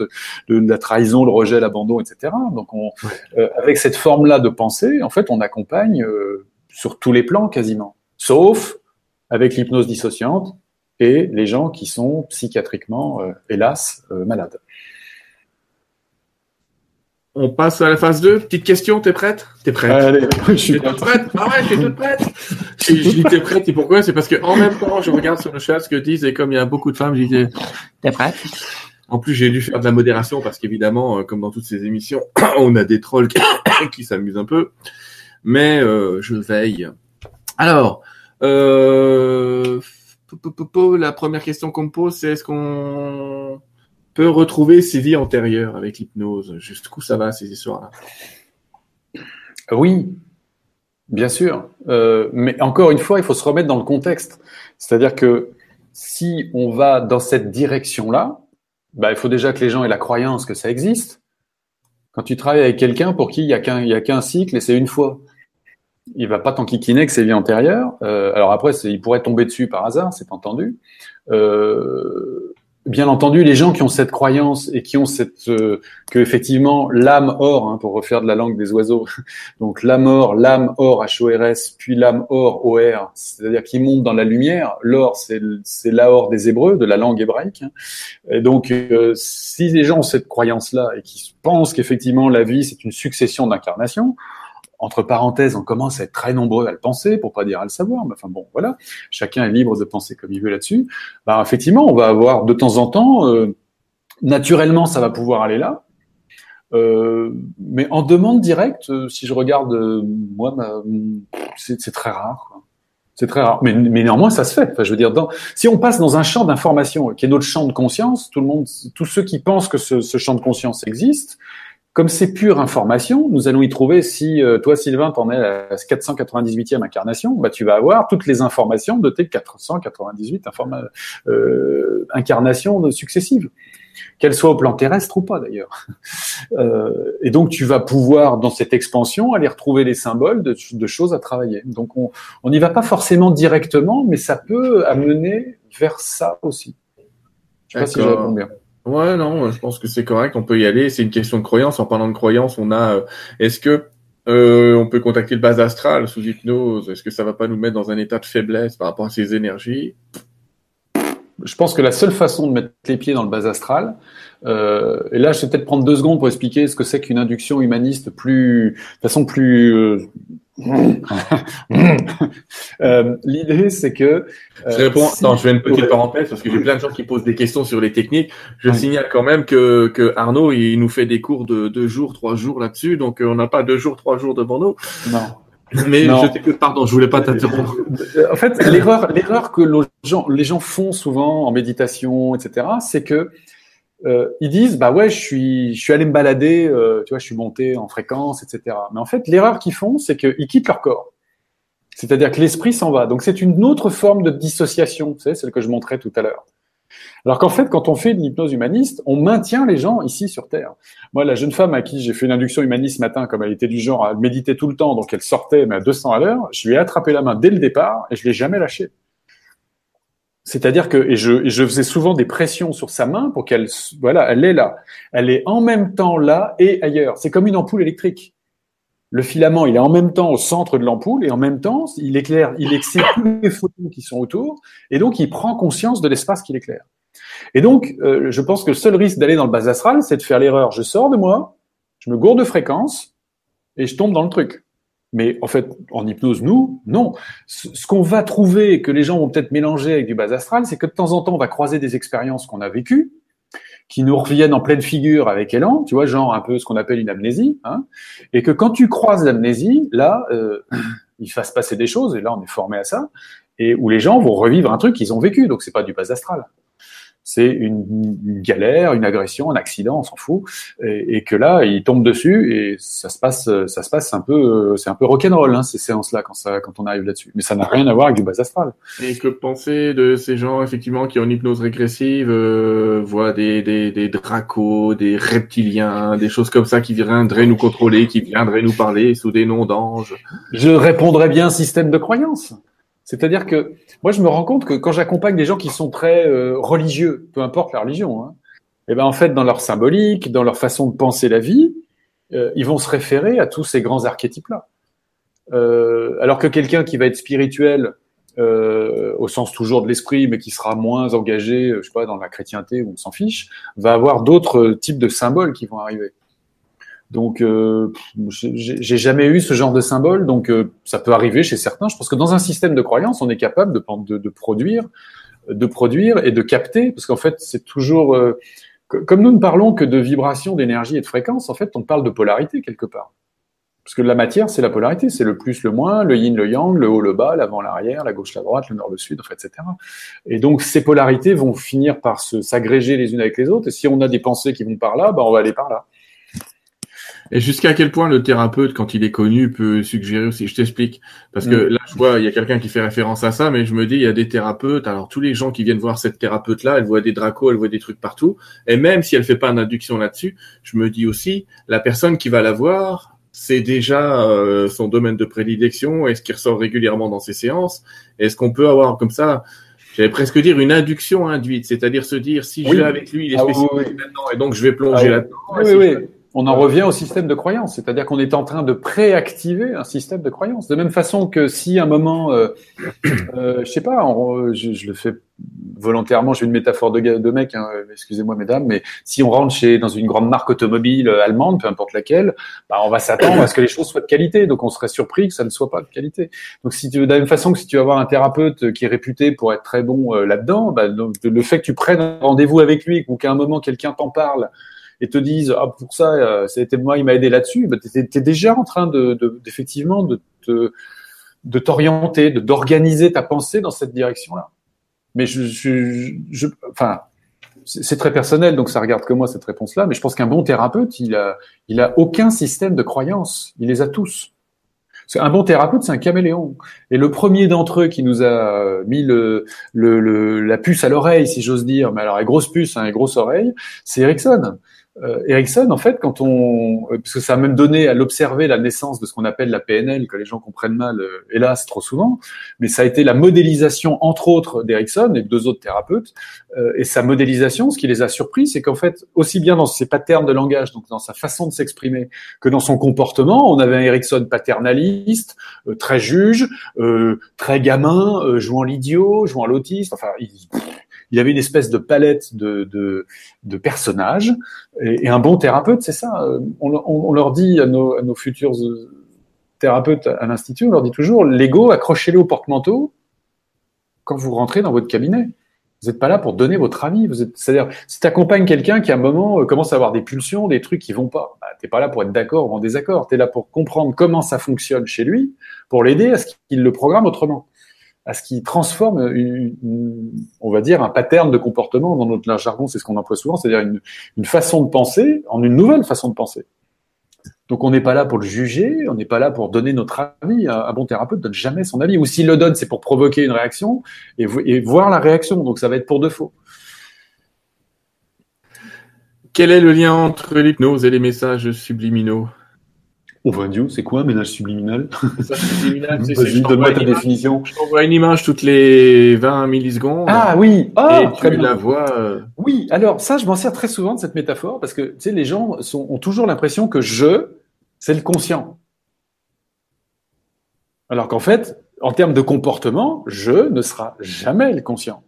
Speaker 2: la trahison, le rejet, l'abandon, etc. Donc on, euh, avec cette forme-là de pensée, en fait, on accompagne euh, sur tous les plans quasiment, sauf avec l'hypnose dissociante et les gens qui sont psychiatriquement, euh, hélas, euh, malades.
Speaker 1: On passe à la phase 2. Petite question, t'es prête? T'es prête?
Speaker 2: Allez, je suis
Speaker 1: toute prête? Ah ouais, je suis toute prête? je, dis t'es prête, et pourquoi? C'est parce que en même temps, je regarde sur le chat ce que disent, et comme il y a beaucoup de femmes, je dis t'es prête? En plus, j'ai dû faire de la modération, parce qu'évidemment, euh, comme dans toutes ces émissions, on a des trolls qui s'amusent un peu. Mais je veille. Alors, euh, la première question qu'on me pose, c'est est-ce qu'on peut retrouver ses vies antérieures avec l'hypnose? Jusqu'où ça va ces histoires-là?
Speaker 2: Oui, bien sûr. Euh, mais encore une fois, il faut se remettre dans le contexte. C'est-à-dire que si on va dans cette direction-là, bah, il faut déjà que les gens aient la croyance que ça existe. Quand tu travailles avec quelqu'un pour qui il n'y a qu'un cycle et c'est une fois, il va pas t'enquiquiner que c'est vie antérieure. Euh, alors après, il pourrait tomber dessus par hasard, c'est entendu. Euh, bien entendu, les gens qui ont cette croyance et qui ont cette euh, que effectivement l'âme or, hein, pour refaire de la langue des oiseaux, donc l'âme or, l'âme or H-O-R-S, puis l'âme or O-R, c'est-à-dire qui monte dans la lumière. L'or, c'est l'aor des Hébreux, de la langue hébraïque. Et donc, euh, si les gens ont cette croyance-là et qui pensent qu'effectivement la vie c'est une succession d'incarnations, entre parenthèses, on commence à être très nombreux à le penser, pour pas dire à le savoir, mais enfin bon, voilà, chacun est libre de penser comme il veut là-dessus. Bah, effectivement, on va avoir de temps en temps, euh, naturellement, ça va pouvoir aller là, euh, mais en demande directe, euh, si je regarde, moi, c'est très rare. C'est très rare, mais, mais, néanmoins ça se fait. Enfin, je veux dire, dans, si on passe dans un champ d'information qui est notre champ de conscience, tout le monde, tous ceux qui pensent que ce, ce champ de conscience existe, comme c'est pure information, nous allons y trouver, si euh, toi Sylvain t'en es à la 498e incarnation, bah, tu vas avoir toutes les informations de tes 498 euh, incarnations successives, qu'elles soient au plan terrestre ou pas d'ailleurs. Euh, et donc tu vas pouvoir, dans cette expansion, aller retrouver les symboles de, de choses à travailler. Donc on n'y va pas forcément directement, mais ça peut amener vers ça aussi.
Speaker 1: Je sais pas si je réponds bien. Ouais, non, je pense que c'est correct. On peut y aller. C'est une question de croyance. En parlant de croyance, on a. Euh, est-ce que euh, on peut contacter le bas astral sous hypnose? Est-ce que ça va pas nous mettre dans un état de faiblesse par rapport à ces énergies?
Speaker 2: Je pense que la seule façon de mettre les pieds dans le bas astral, euh, et là, je vais peut-être prendre deux secondes pour expliquer ce que c'est qu'une induction humaniste plus, de façon plus euh, euh, L'idée, c'est que. Euh,
Speaker 1: je réponds. Non, je fais une petite parenthèse parce que j'ai plein de gens qui posent des questions sur les techniques. Je signale quand même que, que Arnaud, il nous fait des cours de deux jours, trois jours là-dessus, donc euh, on n'a pas deux jours, trois jours devant nous.
Speaker 2: Non.
Speaker 1: Mais je t'écoute, pardon, je voulais pas t'interrompre.
Speaker 2: En fait, l'erreur, l'erreur que les gens, les gens font souvent en méditation, etc., c'est que euh, ils disent bah ouais je suis je suis allé me balader euh, tu vois je suis monté en fréquence etc mais en fait l'erreur qu'ils font c'est qu'ils quittent leur corps. C'est-à-dire que l'esprit s'en va. Donc c'est une autre forme de dissociation c'est celle que je montrais tout à l'heure. Alors qu'en fait quand on fait de l'hypnose humaniste on maintient les gens ici sur terre. Moi la jeune femme à qui j'ai fait une induction humaniste ce matin comme elle était du genre à méditer tout le temps donc elle sortait mais à 200 à l'heure je lui ai attrapé la main dès le départ et je l'ai jamais lâchée c'est-à-dire que et je, faisais souvent des pressions sur sa main pour qu'elle voilà, elle est là. Elle est en même temps là et ailleurs. C'est comme une ampoule électrique. Le filament, il est en même temps au centre de l'ampoule et en même temps, il éclaire, il excite tous les photons qui sont autour et donc il prend conscience de l'espace qu'il éclaire. Et donc, euh, je pense que le seul risque d'aller dans le bas astral, c'est de faire l'erreur. Je sors de moi, Je me gourde de fréquence et je tombe dans le truc. Mais en fait, en hypnose, nous, non. Ce qu'on va trouver, que les gens vont peut-être mélanger avec du bas astral, c'est que de temps en temps, on va croiser des expériences qu'on a vécues, qui nous reviennent en pleine figure avec élan, tu vois, genre un peu ce qu'on appelle une amnésie, hein, et que quand tu croises l'amnésie, là, euh, il va se passer des choses, et là, on est formé à ça, et où les gens vont revivre un truc qu'ils ont vécu, donc c'est pas du bas astral c'est une, galère, une agression, un accident, on s'en fout, et, que là, il tombe dessus et ça se passe, ça se passe un peu, c'est un peu rock'n'roll hein, ces séances-là quand ça, quand on arrive là-dessus. Mais ça n'a rien à voir avec du bas astral.
Speaker 1: Et que penser de ces gens effectivement qui en hypnose régressive euh, voient des, des, des dracos, des reptiliens, des choses comme ça qui viendraient nous contrôler, qui viendraient nous parler sous des noms d'anges?
Speaker 2: Je répondrais bien système de croyance. C'est-à-dire que moi, je me rends compte que quand j'accompagne des gens qui sont très euh, religieux, peu importe la religion, hein, et eh ben en fait, dans leur symbolique, dans leur façon de penser la vie, euh, ils vont se référer à tous ces grands archétypes-là. Euh, alors que quelqu'un qui va être spirituel au sens toujours de l'esprit, mais qui sera moins engagé, je sais pas, dans la chrétienté ou on s'en fiche, va avoir d'autres types de symboles qui vont arriver. Donc, euh, j'ai jamais eu ce genre de symbole, donc euh, ça peut arriver chez certains. Je pense que dans un système de croyance, on est capable de, produire, de produire et de capter, parce qu'en fait, c'est toujours euh, comme nous ne parlons que de vibration, d'énergie et de fréquence. En fait, on parle de polarité quelque part, parce que la matière, c'est la polarité, c'est le plus, le moins, le yin, le yang, le haut, le bas, l'avant, l'arrière, la gauche, la droite, le nord, le sud, en fait, etc. Et donc, ces polarités vont finir par s'agréger les unes avec les autres. Et si on a des pensées qui vont par là, bah, on va aller par là.
Speaker 1: Et jusqu'à quel point le thérapeute, quand il est connu, peut suggérer aussi? Je t'explique. Parce que mm. là, je vois, il y a quelqu'un qui fait référence à ça, mais je me dis, il y a des thérapeutes. Alors, tous les gens qui viennent voir cette thérapeute-là, elle voit des dracos, elle voit des trucs partout. Et même si elle fait pas d'induction là-dessus, je me dis aussi, la personne qui va la voir, c'est déjà euh, son domaine de prédilection. Est-ce qu'il ressort régulièrement dans ses séances Est-ce qu'on peut avoir comme ça J'allais presque dire une induction induite, c'est-à-dire se dire si je vais avec lui, il est ah spécialisé là-dedans et donc je vais plonger ah là-dedans.
Speaker 2: Oui, oui. On en revient au système de croyance, c'est-à-dire qu'on est en train de préactiver un système de croyance. De même façon que si à un moment, euh, euh, je sais pas, je, le fais volontairement, j'ai une métaphore de, de mec, hein, excusez-moi mesdames, mais si on rentre chez dans une grande marque automobile allemande, peu importe laquelle, bah, on va s'attendre à ce que les choses soient de qualité. Donc on serait surpris que ça ne soit pas de qualité. Donc si tu de la même façon que si tu vas voir un thérapeute qui est réputé pour être très bon euh, là-dedans, bah, le fait que tu prennes rendez-vous avec lui ou qu'à un moment quelqu'un t'en parle et te disent ah pour ça euh, c'était moi il m'a aidé là-dessus. Bah, tu es, déjà en train de, de effectivement de te de t'orienter de d'organiser ta pensée dans cette direction là mais je, je, je enfin c'est très personnel donc ça regarde que moi cette réponse là mais je pense qu'un bon thérapeute il a il a aucun système de croyance. Il les a tous. Un bon thérapeute, c'est un caméléon. Et le premier d'entre eux qui nous a mis le, le, la puce à l'oreille, si j'ose dire, mais alors les grosse puce, hein, les grosses oreilles, c'est Ericsson euh, Ericsson, en fait, quand on, euh, parce que ça a même donné à l'observer la naissance de ce qu'on appelle la PNL, que les gens comprennent mal, euh, hélas, trop souvent, mais ça a été la modélisation, entre autres, d'Ericsson et de deux autres thérapeutes. Euh, et sa modélisation, ce qui les a surpris, c'est qu'en fait, aussi bien dans ses patterns de langage, donc dans sa façon de s'exprimer, que dans son comportement, on avait un Ericsson paternaliste, très juge, très gamin, jouant l'idiot, jouant l'autiste, enfin, il, il avait une espèce de palette de, personnages. Et, un bon thérapeute, c'est ça. On, on, leur dit à nos, futurs euh, thérapeutes à l'institut, on leur dit toujours l'ego, accrochez-le au porte-manteau quand vous rentrez dans votre cabinet. Vous n'êtes pas là pour donner votre avis. C'est-à-dire, si tu accompagnes quelqu'un qui à un moment euh, commence à avoir des pulsions, des trucs qui vont pas, bah, t'es pas là pour être d'accord ou en désaccord. Tu es là pour comprendre comment ça fonctionne chez lui, pour l'aider à ce qu'il le programme autrement à ce qui transforme, on va dire, un pattern de comportement. Dans notre jargon, c'est ce qu'on emploie souvent, c'est-à-dire une, façon de penser en une nouvelle façon de penser. Donc on n'est pas là pour le juger, on n'est pas là pour donner notre avis. Un, bon thérapeute donne jamais son avis, ou s'il le donne, c'est pour provoquer une réaction et, et voir la réaction. Donc ça va être pour de faux.
Speaker 1: Quel est le lien entre l'hypnose et les messages subliminaux?
Speaker 2: On va dire, c'est quoi un ménage subliminal
Speaker 1: Message subliminal, c'est Vas-y, donne-moi ta définition. Je t'envoie une image toutes les 20 millisecondes.
Speaker 2: Ah oui,
Speaker 1: oh, et tu la vois. Euh,
Speaker 2: oui, alors ça, je m'en sers très souvent de cette métaphore parce que tu sais, les gens sont, ont toujours l'impression que je, c'est le conscient. Alors qu'en fait, en termes de comportement, je ne sera jamais le conscient.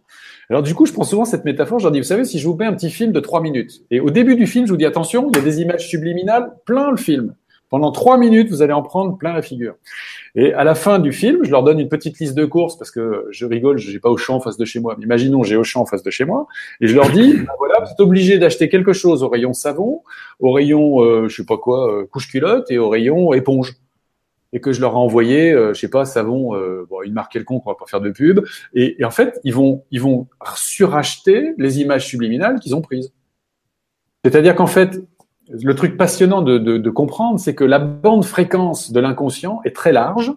Speaker 2: Alors du coup, je prends souvent cette métaphore, je leur dis, vous savez, si je vous mets un petit film de trois minutes, et au début du film, je vous dis, attention, il y a des images subliminales, plein le film. Pendant trois minutes, vous allez en prendre plein la figure. Et à la fin du film, je leur donne une petite liste de courses parce que je rigole, je n'ai pas Auchan en face de chez moi. Mais imaginons, j'ai Auchan en face de chez moi, et je leur dis, ben voilà, vous êtes obligé d'acheter quelque chose au rayon savon, au rayon, euh, je sais pas quoi, euh, couche culotte, et au rayon éponge et que je leur ai envoyé, euh, je sais pas, savon, une marque quelconque, on va pas faire de pub. Et, en fait, ils vont, ils vont suracheter les images subliminales qu'ils ont prises. C'est-à-dire qu'en fait, le truc passionnant de, comprendre, c'est que la bande fréquence de l'inconscient est très large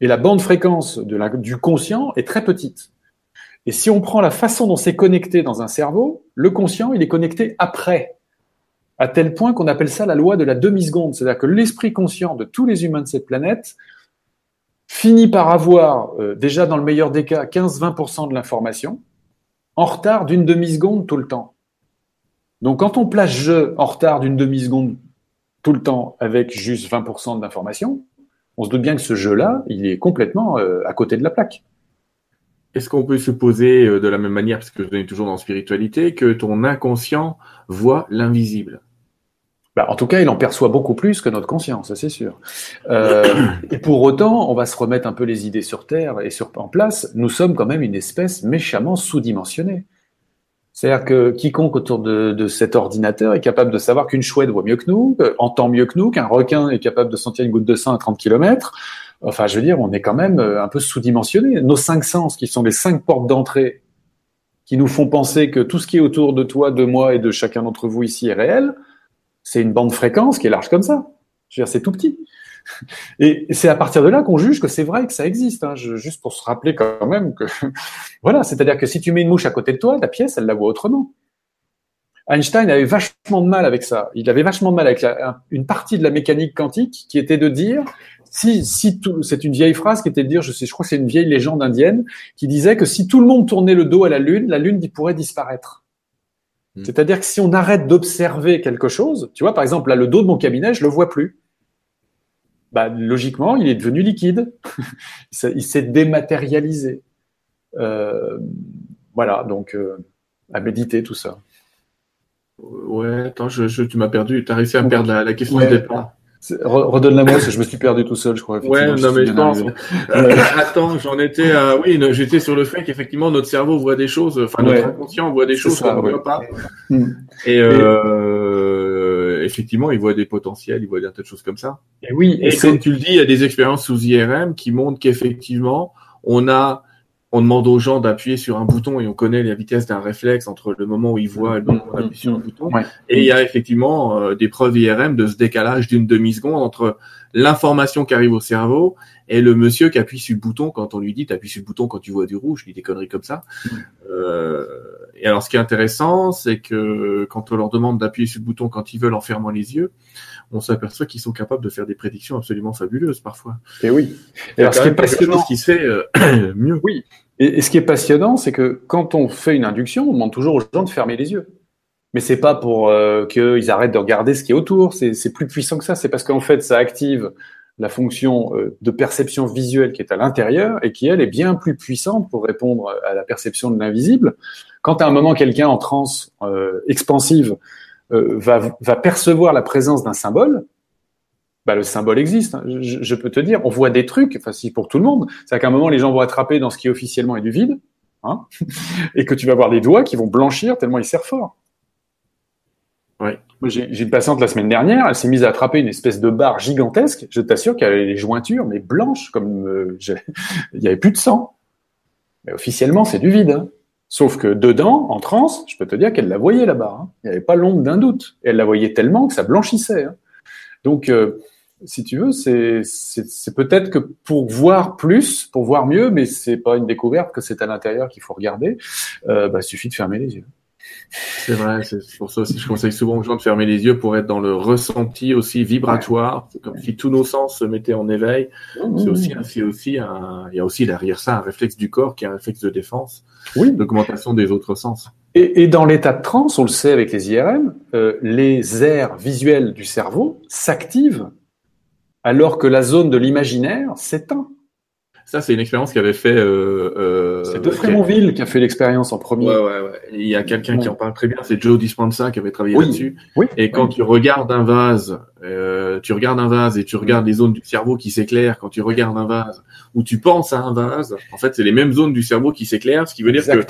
Speaker 2: et la bande fréquence du conscient est très petite. Et si on prend la façon dont c'est connecté dans un cerveau, le conscient, il est connecté après à tel point qu'on appelle ça la loi de la demi-seconde. C'est-à-dire que l'esprit conscient de tous les humains de cette planète finit par avoir, euh, déjà dans le meilleur des cas, 15-20% de l'information, en retard d'une demi-seconde tout le temps. Donc quand on place je en retard d'une demi-seconde tout le temps avec juste 20% d'information, on se doute bien que ce jeu-là, il est complètement euh, à côté de la plaque.
Speaker 1: Est-ce qu'on peut supposer euh, de la même manière, parce que je est toujours dans spiritualité, que ton inconscient voit l'invisible?
Speaker 2: Bah, en tout cas, il en perçoit beaucoup plus que notre conscience, ça c'est sûr. Euh, et pour autant, on va se remettre un peu les idées sur Terre et sur, en place. Nous sommes quand même une espèce méchamment sous-dimensionnée. C'est-à-dire que quiconque autour de, cet ordinateur est capable de savoir qu'une chouette voit mieux que nous, euh, entend mieux que nous, qu'un requin est capable de sentir une goutte de sang à 30 km. Enfin, je veux dire, on est quand même euh, un peu sous-dimensionné. Nos cinq sens, qui sont les cinq portes d'entrée, qui nous font penser que tout ce qui est autour de toi, de moi et de chacun d'entre vous ici est réel, c'est une bande fréquence qui est large comme ça. Je veux dire, c'est tout petit. Et c'est à partir de là qu'on juge que c'est vrai que ça existe. Hein. juste pour se rappeler quand même que, voilà, c'est-à-dire que si tu mets une mouche à côté de toi, la pièce, elle la voit autrement. Einstein avait vachement de mal avec ça. Il avait vachement de mal avec une partie de la mécanique quantique qui était de dire si, si tout, c'est une vieille phrase qui était de dire, je sais, je crois que c'est une vieille légende indienne qui disait que si tout le monde tournait le dos à la lune, la lune pourrait disparaître. Hmm. C'est-à-dire que si on arrête d'observer quelque chose, tu vois, par exemple, là, le dos de mon cabinet, je le vois plus. Bah, logiquement, il est devenu liquide. il s'est dématérialisé. Euh, voilà, donc euh, à méditer tout ça.
Speaker 1: Ouais, attends, je, tu m'as perdu. Tu as réussi à me perdre la, question de départ.
Speaker 2: Redonne-la moi, je me suis perdu tout seul, je crois.
Speaker 1: Ouais, non, mais je pense. Euh, attends, j'en étais oui, j'étais sur le fait qu'effectivement, notre cerveau voit des choses, enfin, notre inconscient voit des choses qu'on ne voit pas. Hmm. Et, euh, effectivement, il voit des potentiels, il voit des tas de choses comme ça.
Speaker 2: Et oui.
Speaker 1: Et, et comme tu le dis, il y a des expériences sous IRM qui montrent qu'effectivement, on a on demande aux gens d'appuyer sur un bouton et on connaît la vitesse d'un réflexe entre le moment où ils voient et le moment où on appuie sur un bouton. Et il y a effectivement euh, des preuves IRM de ce décalage d'une demi-seconde entre l'information qui arrive au cerveau et le monsieur qui appuie sur le bouton quand on lui dit t'appuies sur le bouton quand tu vois du rouge, il dit des conneries comme ça. Euh, et alors ce qui est intéressant, c'est que quand on leur demande d'appuyer sur le bouton quand ils veulent en fermant les yeux, on s'aperçoit qu'ils sont capables de faire des prédictions absolument fabuleuses parfois.
Speaker 2: Et oui.
Speaker 1: Et alors, ce qui est passionnant, ce qui se fait euh, mieux.
Speaker 2: Oui. Et, ce qui est passionnant, c'est que quand on fait une induction, on demande toujours aux gens de fermer les yeux. Mais c'est pas pour euh, qu'ils arrêtent de regarder ce qui est autour. C'est plus puissant que ça. C'est parce qu'en fait, ça active la fonction euh, de perception visuelle qui est à l'intérieur et qui, elle, est bien plus puissante pour répondre à la perception de l'invisible. Quand à un moment, quelqu'un en transe euh, expansive va, va percevoir la présence d'un symbole, bah, le symbole existe. Hein. Je, peux te dire, on voit des trucs, enfin si pour tout le monde, c'est qu'à un moment les gens vont attraper dans ce qui officiellement est du vide, hein, et que tu vas voir des doigts qui vont blanchir tellement ils serrent fort. J'ai une patiente la semaine dernière, elle s'est mise à attraper une espèce de barre gigantesque. Je t'assure qu'elle avait les jointures, mais blanches, comme euh, il y avait plus de sang. Mais officiellement, c'est du vide. Hein. Sauf que dedans, en transe, je peux te dire qu'elle la voyait là-bas. Hein. Il n'y avait pas l'ombre d'un doute. Elle la voyait tellement que ça blanchissait. Hein. Donc, euh, si tu veux, c'est peut-être que pour voir plus, pour voir mieux, mais c'est pas une découverte que c'est à l'intérieur qu'il faut regarder. Euh, bah, il suffit de fermer les yeux.
Speaker 1: C'est vrai, c'est pour ça aussi je conseille souvent aux gens de fermer les yeux pour être dans le ressenti aussi vibratoire. C'est comme si tous nos sens se mettaient en éveil. C'est aussi, c'est aussi un, il y a aussi derrière ça un réflexe du corps qui est un réflexe de défense, oui. d'augmentation des autres sens.
Speaker 2: Et, et, dans l'état de transe, on le sait avec les IRM, euh, les aires visuelles du cerveau s'activent alors que la zone de l'imaginaire s'éteint.
Speaker 1: Ça, c'est une expérience qui avait fait. Euh,
Speaker 2: euh, c'est de Frémonville qui a fait l'expérience en premier.
Speaker 1: Ouais, ouais, ouais. Il y a quelqu'un qui en parle très bien, c'est Joe Dispenza qui avait travaillé là-dessus. Oui, et quand tu regardes un vase, euh, tu regardes un vase et tu regardes les zones du cerveau qui s'éclairent quand tu regardes un vase ou tu penses à un vase, en fait, c'est les mêmes zones du cerveau qui s'éclairent, ce qui veut dire que le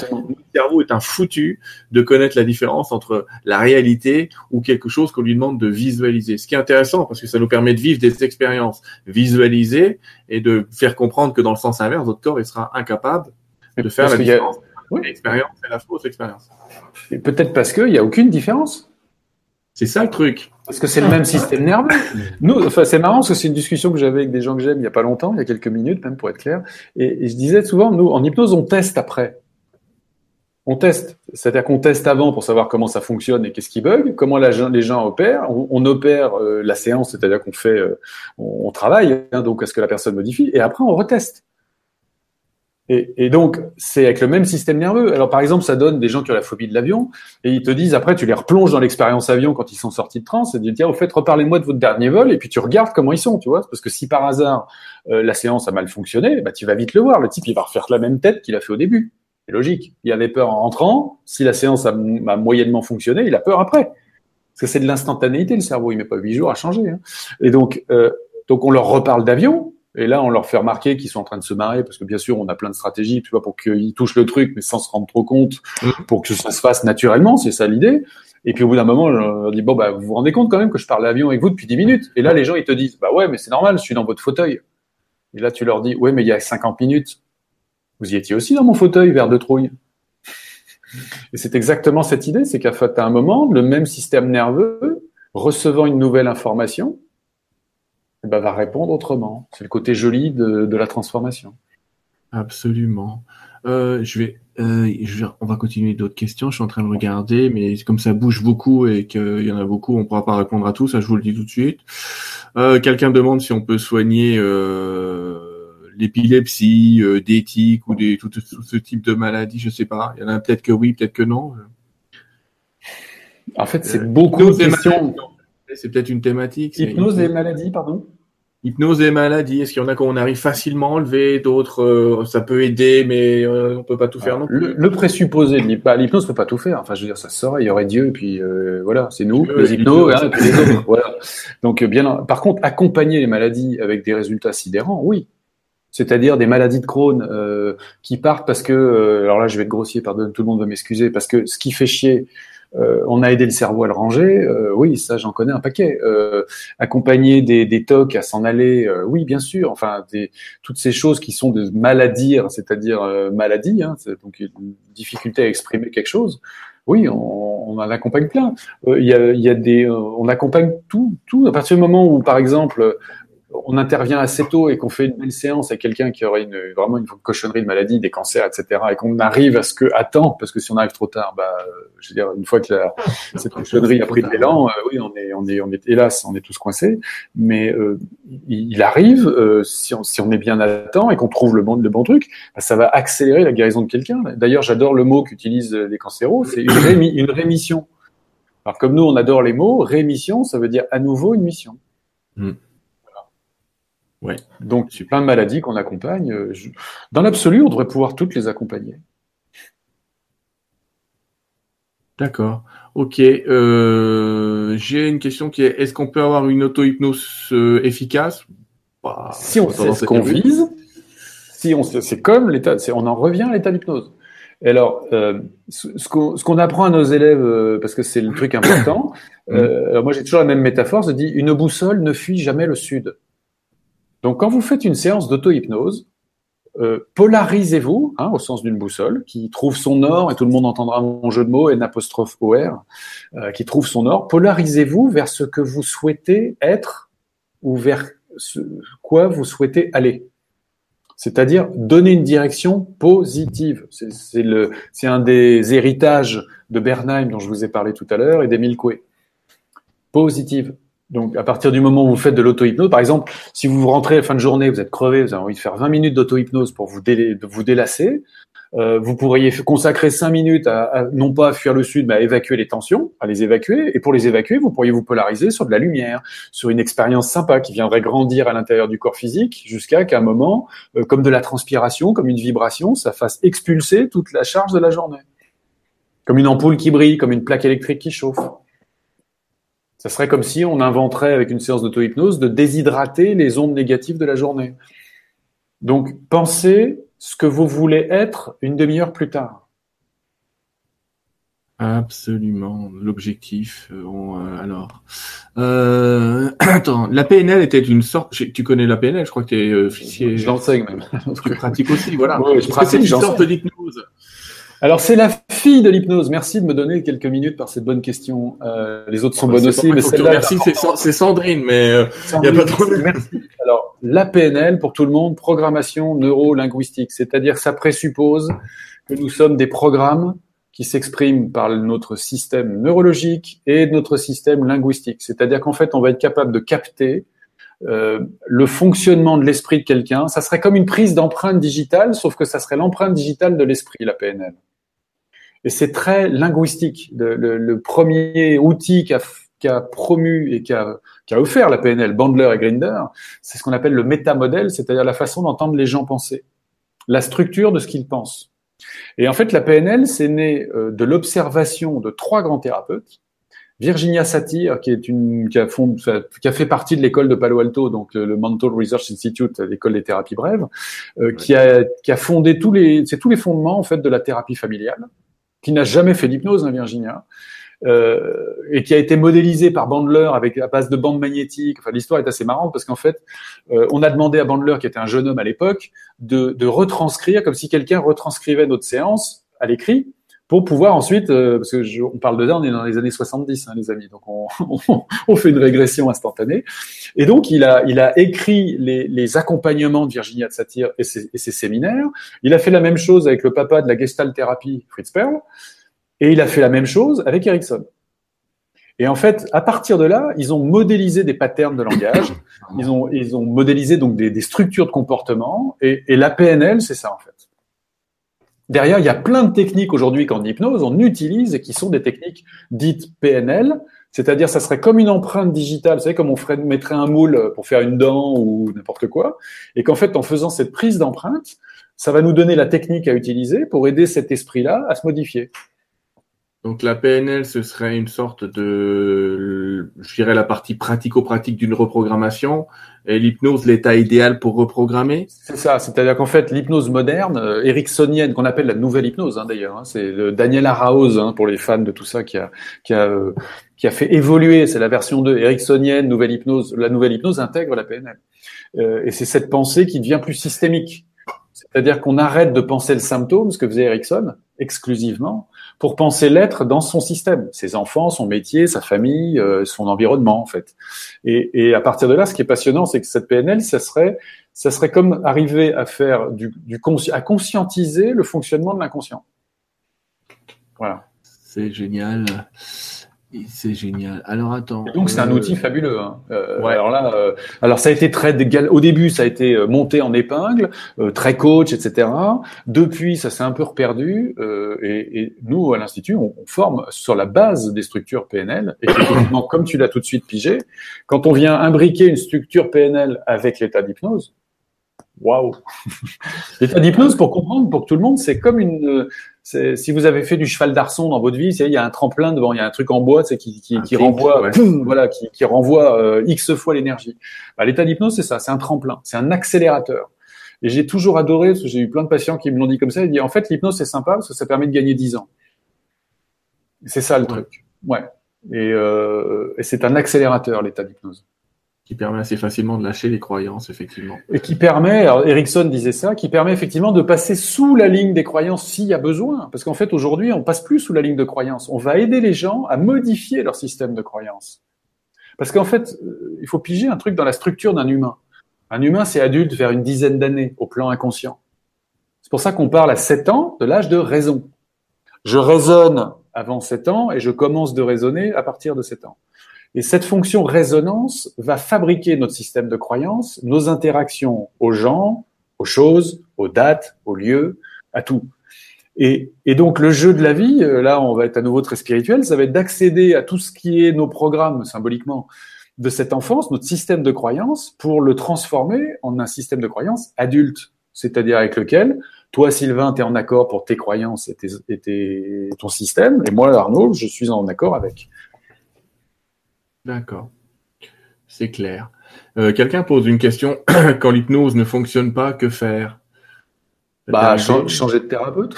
Speaker 1: cerveau est un foutu de connaître la différence entre la réalité ou quelque chose qu'on lui demande de visualiser. Ce qui est intéressant parce que ça nous permet de vivre des expériences visualisées et de faire comprendre que dans le sens inverse, votre corps il sera incapable de faire la différence. L'expérience et la fausse expérience.
Speaker 2: Peut-être parce qu'il n'y a aucune différence.
Speaker 1: C'est ça le truc.
Speaker 2: Parce que c'est le même système nerveux. Nous, enfin, c'est marrant parce que c'est une discussion que j'avais avec des gens que j'aime il y a pas longtemps, il y a quelques minutes même pour être clair. Et, je disais souvent, nous, en hypnose, on teste après. On teste. C'est-à-dire qu'on teste avant pour savoir comment ça fonctionne et qu'est-ce qui bug, comment les gens opèrent. On, opère euh, la séance, c'est-à-dire qu'on fait, euh, on, travaille, hein, donc à ce que la personne modifie, et après on reteste. Et, donc, c'est avec le même système nerveux. Alors, par exemple, ça donne des gens qui ont la phobie de l'avion, et ils te disent, après, tu les replonges dans l'expérience avion quand ils sont sortis de transe, et tu dis, tiens, au fait, reparlez-moi de votre dernier vol, et puis tu regardes comment ils sont, tu vois. Parce que si par hasard, euh, la séance a mal fonctionné, bah, tu vas vite le voir. Le type, il va refaire la même tête qu'il a fait au début. C'est logique. Il avait peur en rentrant. Si la séance a, a moyennement fonctionné, il a peur après. Parce que c'est de l'instantanéité, le cerveau. Il met pas huit jours à changer. Hein. Et donc, euh, donc, on leur reparle d'avion, et là, on leur fait remarquer qu'ils sont en train de se marrer parce que bien sûr, on a plein de stratégies, tu vois, pour qu'ils touchent le truc, mais sans se rendre trop compte, mmh. pour que ça se fasse naturellement. C'est ça l'idée. Et puis au bout d'un moment, je leur dis bon bah vous vous rendez compte quand même que je parle avion avec vous depuis 10 minutes. Et là, les gens ils te disent bah ouais, mais c'est normal, je suis dans votre fauteuil. Et là, tu leur dis ouais, mais il y a 50 minutes, vous y étiez aussi dans mon fauteuil, vers de trouille. Et c'est exactement cette idée, c'est qu'à un moment, le même système nerveux, recevant une nouvelle information, eh ben, va répondre autrement. C'est le côté joli de, de la transformation.
Speaker 1: Absolument. Euh, je vais, euh, je on va continuer d'autres questions. Je suis en train de regarder, mais comme ça bouge beaucoup et qu'il y en a beaucoup, on pourra pas répondre à tout. Ça, je vous le dis tout de suite. Euh, Quelqu'un demande si on peut soigner euh, l'épilepsie, euh, d'éthique ou des tout, ce type de maladie. Je sais pas. Il y en a peut-être que oui, peut-être que non.
Speaker 2: En fait, c'est beaucoup de questions.
Speaker 1: C'est peut-être une thématique.
Speaker 2: Hypnose et maladie, pardon
Speaker 1: Hypnose et maladie, est-ce qu'il y en a qu'on arrive facilement à enlever, d'autres euh, ça peut aider, mais euh, on peut pas tout faire non
Speaker 2: plus. Le, présupposé de bah, l'hypnose peut pas tout faire. Enfin, je veux dire, ça sort, il y aurait Dieu, et puis euh, voilà, c'est nous, les hypnos, hein, les autres. Voilà. Donc bien, par contre, accompagner les maladies avec des résultats sidérants, oui. C'est-à-dire des maladies de Crohn qui partent parce que, alors là, je vais être grossier, pardonne, tout le monde va m'excuser, parce que ce qui fait chier, euh, on a aidé le cerveau à le ranger, euh, oui, ça j'en connais un paquet. Euh, accompagner des, des tocs à s'en aller, oui, bien sûr. Enfin, des, toutes ces choses qui sont de maladies, c'est-à-dire maladie, hein, donc une difficulté à exprimer quelque chose. Oui, on, on en accompagne plein. Il y, a, y, a, des, on accompagne tout, tout. À partir du moment où, par exemple, on intervient assez tôt et qu'on fait une belle séance avec quelqu'un qui aurait une, vraiment une cochonnerie de maladie, des cancers, etc., et qu'on arrive à ce que à temps, parce que si on arrive trop tard, bah, je veux dire, une fois que la, cette cochonnerie a pris de l'élan, euh, oui, on est, on est, on est, hélas, on est tous coincés, mais euh, il, arrive, euh, si, on, si on est bien à temps et qu'on trouve le bon, le bon truc, bah, ça va accélérer la guérison de quelqu'un. D'ailleurs, j'adore le mot qu'utilisent les cancéros, c'est une, une rémission. Alors comme nous, on adore les mots, rémission, ça veut dire à nouveau une mission. Hmm. Ouais. Donc, c'est plein de maladies qu'on accompagne. Euh, dans l'absolu, on devrait pouvoir toutes les accompagner.
Speaker 1: D'accord. Ok. Euh, j'ai une question qui est est-ce qu'on peut avoir une auto-hypnose euh, efficace?
Speaker 2: Bah, Si on sait ce qu'on vise, si on c'est comme l'état, on en revient à l'état d'hypnose. Alors, ce, qu'on apprend à nos élèves, parce que c'est le truc important, mmh. moi j'ai toujours la même métaphore, je dis une boussole ne fuit jamais le sud. Donc, quand vous faites une séance d'auto-hypnose, euh, polarisez-vous, hein, au sens d'une boussole, qui trouve son or, et tout le monde entendra mon jeu de mots, N apostrophe OR, euh, qui trouve son or, polarisez-vous vers ce que vous souhaitez être ou vers ce, quoi vous souhaitez aller. C'est-à-dire donner une direction positive. C'est un des héritages de Bernheim dont je vous ai parlé tout à l'heure et d'Emile Coué. Positive. Donc, à partir du moment où vous faites de l'auto-hypnose, par exemple, si vous rentrez à la fin de journée, vous êtes crevé, vous avez envie de faire 20 minutes d'auto-hypnose pour vous, délasser, Euh, vous pourriez consacrer cinq minutes à, non pas à fuir le sud, mais à évacuer les tensions, à les évacuer. Et pour les évacuer, vous pourriez vous polariser sur de la lumière, sur une expérience sympa qui viendrait grandir à l'intérieur du corps physique, jusqu'à qu'à un moment, euh, comme de la transpiration, comme une vibration, ça fasse expulser toute la charge de la journée. Comme une ampoule qui brille, comme une plaque électrique qui chauffe. Ça serait comme si on inventerait avec une séance d'auto-hypnose de déshydrater les ondes négatives de la journée. Donc, pensez ce que vous voulez être une demi-heure plus tard.
Speaker 1: Absolument, l'objectif. Euh, euh, alors, euh, attends, la PNL était une sorte. Tu connais la PNL, je crois que tu es officier.
Speaker 2: Je l'enseigne même.
Speaker 1: Tu pratiques aussi, voilà.
Speaker 2: je pratique. une sorte d'hypnose. Alors c'est la fille de l'hypnose. Merci de me donner quelques minutes par cette bonne question. Euh, les autres sont bonnes aussi, mais
Speaker 1: celle-là. Merci, c'est Sandrine, mais il n'y a pas trop.
Speaker 2: Merci. Alors la PNL pour tout le monde, programmation neuro-linguistique, c'est-à-dire ça présuppose que nous sommes des programmes qui s'expriment par notre système neurologique et notre système linguistique. C'est-à-dire qu'en fait, on va être capable de capter euh, le fonctionnement de l'esprit de quelqu'un. Ça serait comme une prise d'empreinte digitale, sauf que ça serait l'empreinte digitale de l'esprit, la PNL. Et c'est très linguistique. Le, premier outil qu'a a promu et qui a, offert la PNL, Bandler et Grinder, c'est ce qu'on appelle le métamodèle, c'est-à-dire la façon d'entendre les gens penser, la structure de ce qu'ils pensent. Et en fait, la PNL, c'est né euh, de l'observation de trois grands thérapeutes. Virginia Satir, qui est une, qui a, qui a fait partie de l'école de Palo Alto, donc euh, le Mental Research Institute, l'école des thérapies brèves, euh, qui a, qui a fondé tous les, c'est tous les fondements en fait de la thérapie familiale qui n'a jamais fait d'hypnose, hein, Virginia, euh, et qui a été modélisé par Bandler avec à base de bandes magnétiques. Enfin, l'histoire est assez marrante parce qu'en fait, euh, on a demandé à Bandler, qui était un jeune homme à l'époque, de, de retranscrire comme si quelqu'un retranscrivait notre séance à l'écrit pour pouvoir ensuite, euh, parce que je, on parle de là, on est dans les années 70, hein, les amis, donc on, on, fait une régression instantanée. Et donc il a, il a écrit les, les accompagnements de Virginia de Satir et ses, et ses, séminaires. Il a fait la même chose avec le papa de la Gestalt thérapie, Fritz Perl, et il a fait la même chose avec Erickson. Et en fait, à partir de là, ils ont modélisé des patterns de langage, ils ont, ils ont modélisé donc des, des structures de comportement, et, et la PNL, c'est ça en fait. Derrière, il y a plein de techniques aujourd'hui qu'en hypnose, on utilise et qui sont des techniques dites PNL, c'est-à-dire ça serait comme une empreinte digitale, vous savez, comme on mettrait un moule pour faire une dent ou n'importe quoi, et qu'en fait, en faisant cette prise d'empreinte, ça va nous donner la technique à utiliser pour aider cet esprit-là à se modifier.
Speaker 1: Donc la PNL, ce serait une sorte de, je dirais la partie pratico-pratique d'une reprogrammation, et l'hypnose, l'état idéal pour reprogrammer.
Speaker 2: C'est ça, c'est-à-dire qu'en fait, l'hypnose moderne, euh, ericksonienne, qu'on appelle la nouvelle hypnose hein, d'ailleurs, hein, c'est Daniel Araoz hein, pour les fans de tout ça qui a qui a euh, qui a fait évoluer, c'est la version 2, ericksonienne, nouvelle hypnose. La nouvelle hypnose intègre la PNL, euh, et c'est cette pensée qui devient plus systémique. C'est-à-dire qu'on arrête de penser le symptôme, ce que faisait Erickson, exclusivement, pour penser l'être dans son système, ses enfants, son métier, sa famille, euh, son environnement en fait. Et, et, à partir de là, ce qui est passionnant, c'est que cette PNL, ça serait, ça serait comme arriver à faire du, du à conscientiser le fonctionnement de l'inconscient.
Speaker 1: Voilà. C'est génial. C'est génial. Alors attends.
Speaker 2: donc c'est un euh, outil fabuleux. Hein. Euh, ouais. Alors là, euh, alors ça a été très au début, ça a été euh, monté en épingle, très coach, etc. Depuis, ça s'est un peu reperdu. Et, et, nous, à l'institut, on, on, forme sur la base des structures PNL. Et effectivement, comme tu l'as tout de suite pigé, quand on vient imbriquer une structure PNL avec l'état d'hypnose, waouh L'état d'hypnose, pour comprendre, pour tout le monde, c'est comme une, si vous avez fait du cheval d'arçon dans votre vie, il y a un tremplin devant, il y a un truc en bois, c'est qui, qui, qui renvoie, voilà, qui, qui renvoie euh, x fois l'énergie. Bah, L'état d'hypnose, c'est ça, c'est un tremplin, c'est un accélérateur. Et j'ai toujours adoré, parce que j'ai eu plein de patients qui me l'ont dit comme ça, ils disent en fait l'hypnose c'est sympa parce que ça permet de gagner 10 ans. C'est ça le truc. Ouais. Et, euh, et c'est un accélérateur l'état d'hypnose
Speaker 1: qui permet assez facilement de lâcher les croyances, effectivement.
Speaker 2: Et qui permet, alors Erickson disait ça, qui permet effectivement de passer sous la ligne des croyances s'il y a besoin. Parce qu'en fait, aujourd'hui, on passe plus sous la ligne de croyances. On va aider les gens à modifier leur système de croyances. Parce qu'en fait, euh, il faut piger un truc dans la structure d'un humain. Un humain, c'est adulte vers une dizaine d'années au plan inconscient. C'est pour ça qu'on parle à 7 ans de l'âge de raison. Je raisonne avant 7 ans et je commence de raisonner à partir de 7 ans. Et cette fonction résonance va fabriquer notre système de croyances, nos interactions aux gens, aux choses, aux dates, aux lieux, à tout. Et, et, donc le jeu de la vie, euh, là on va être à nouveau très spirituel, ça va être d'accéder à tout ce qui est nos programmes symboliquement de cette enfance, notre système de croyance, pour le transformer en un système de croyance adulte, c'est-à-dire avec lequel toi Sylvain, tu es en accord pour tes croyances et, tes, et ton système, et moi Arnaud, je suis en accord avec.
Speaker 1: D'accord, c'est clair. Euh, Quelqu'un pose une question, quand l'hypnose ne fonctionne pas, que faire?
Speaker 2: Bah, changer de thérapeute.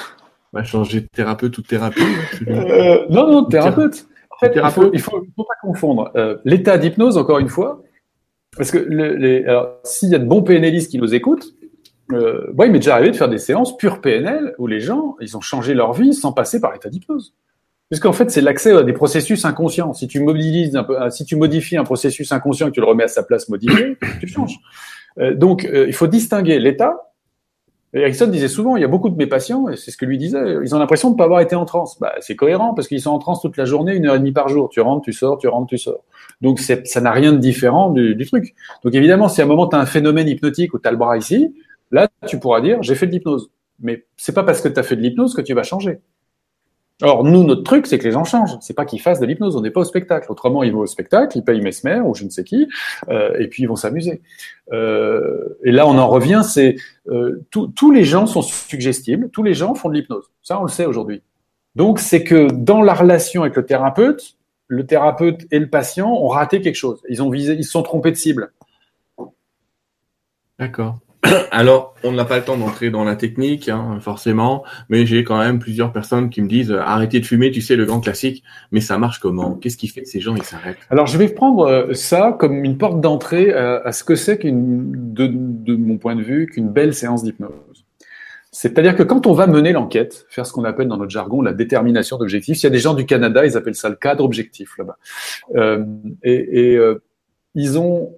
Speaker 1: Bah, changer de thérapeute ou de thérapie
Speaker 2: euh, Non, non, thérapeute. En fait, il faut, il faut, pas confondre. Euh, l'état d'hypnose, encore une fois, parce que les, s'il y a de bons PNListes qui nous écoutent, moi, il m'est déjà arrivé de faire des séances pure PNL où les gens, ils ont changé leur vie sans passer par l'état d'hypnose. Puisqu'en fait, c'est l'accès à des processus inconscients. Si tu mobilises un peu, si tu modifies un processus inconscient et que tu le remets à sa place modifié, tu changes. Euh, donc, il faut distinguer l'état Erickson disait souvent, il y a beaucoup de mes patients, et c'est ce que lui disait, ils ont l'impression de ne pas avoir été en transe. Bah, c'est cohérent parce qu'ils sont en transe toute la journée, une heure et demie par jour. Tu rentres, tu sors, tu rentres, tu sors. Donc ça n'a rien de différent du, du, truc. Donc évidemment, si à un moment tu as un phénomène hypnotique où tu as le bras ici, là tu pourras dire j'ai fait de l'hypnose. Mais c'est pas parce que tu as fait de l'hypnose que tu vas changer. Or, nous, notre truc, c'est que les gens changent. C'est pas qu'ils fassent de l'hypnose. On n'est pas au spectacle. Autrement, ils vont au spectacle, ils payent Mesmer ou je ne sais qui, euh, et puis ils vont s'amuser. Euh, et là, on en revient. C'est euh, tous les gens sont suggestibles. Tous les gens font de l'hypnose. Ça, on le sait aujourd'hui. Donc, c'est que dans la relation avec le thérapeute, le thérapeute et le patient ont raté quelque chose. Ils ont visé, ils se sont trompés de cible.
Speaker 1: D'accord. Alors, on n'a pas le temps d'entrer dans la technique, hein, forcément, mais j'ai quand même plusieurs personnes qui me disent euh, arrêtez de fumer, tu sais, le grand classique, mais ça marche comment? Qu'est-ce qui fait que ces gens ils s'arrêtent?
Speaker 2: Alors, je vais prendre euh, ça comme une porte d'entrée euh, à, ce que c'est qu'une, de, de, mon point de vue, qu'une belle séance d'hypnose. C'est-à-dire que quand on va mener l'enquête, faire ce qu'on appelle dans notre jargon la détermination d'objectifs, il y a des gens du Canada, ils appellent ça le cadre objectif là-bas, euh, et, et ils ont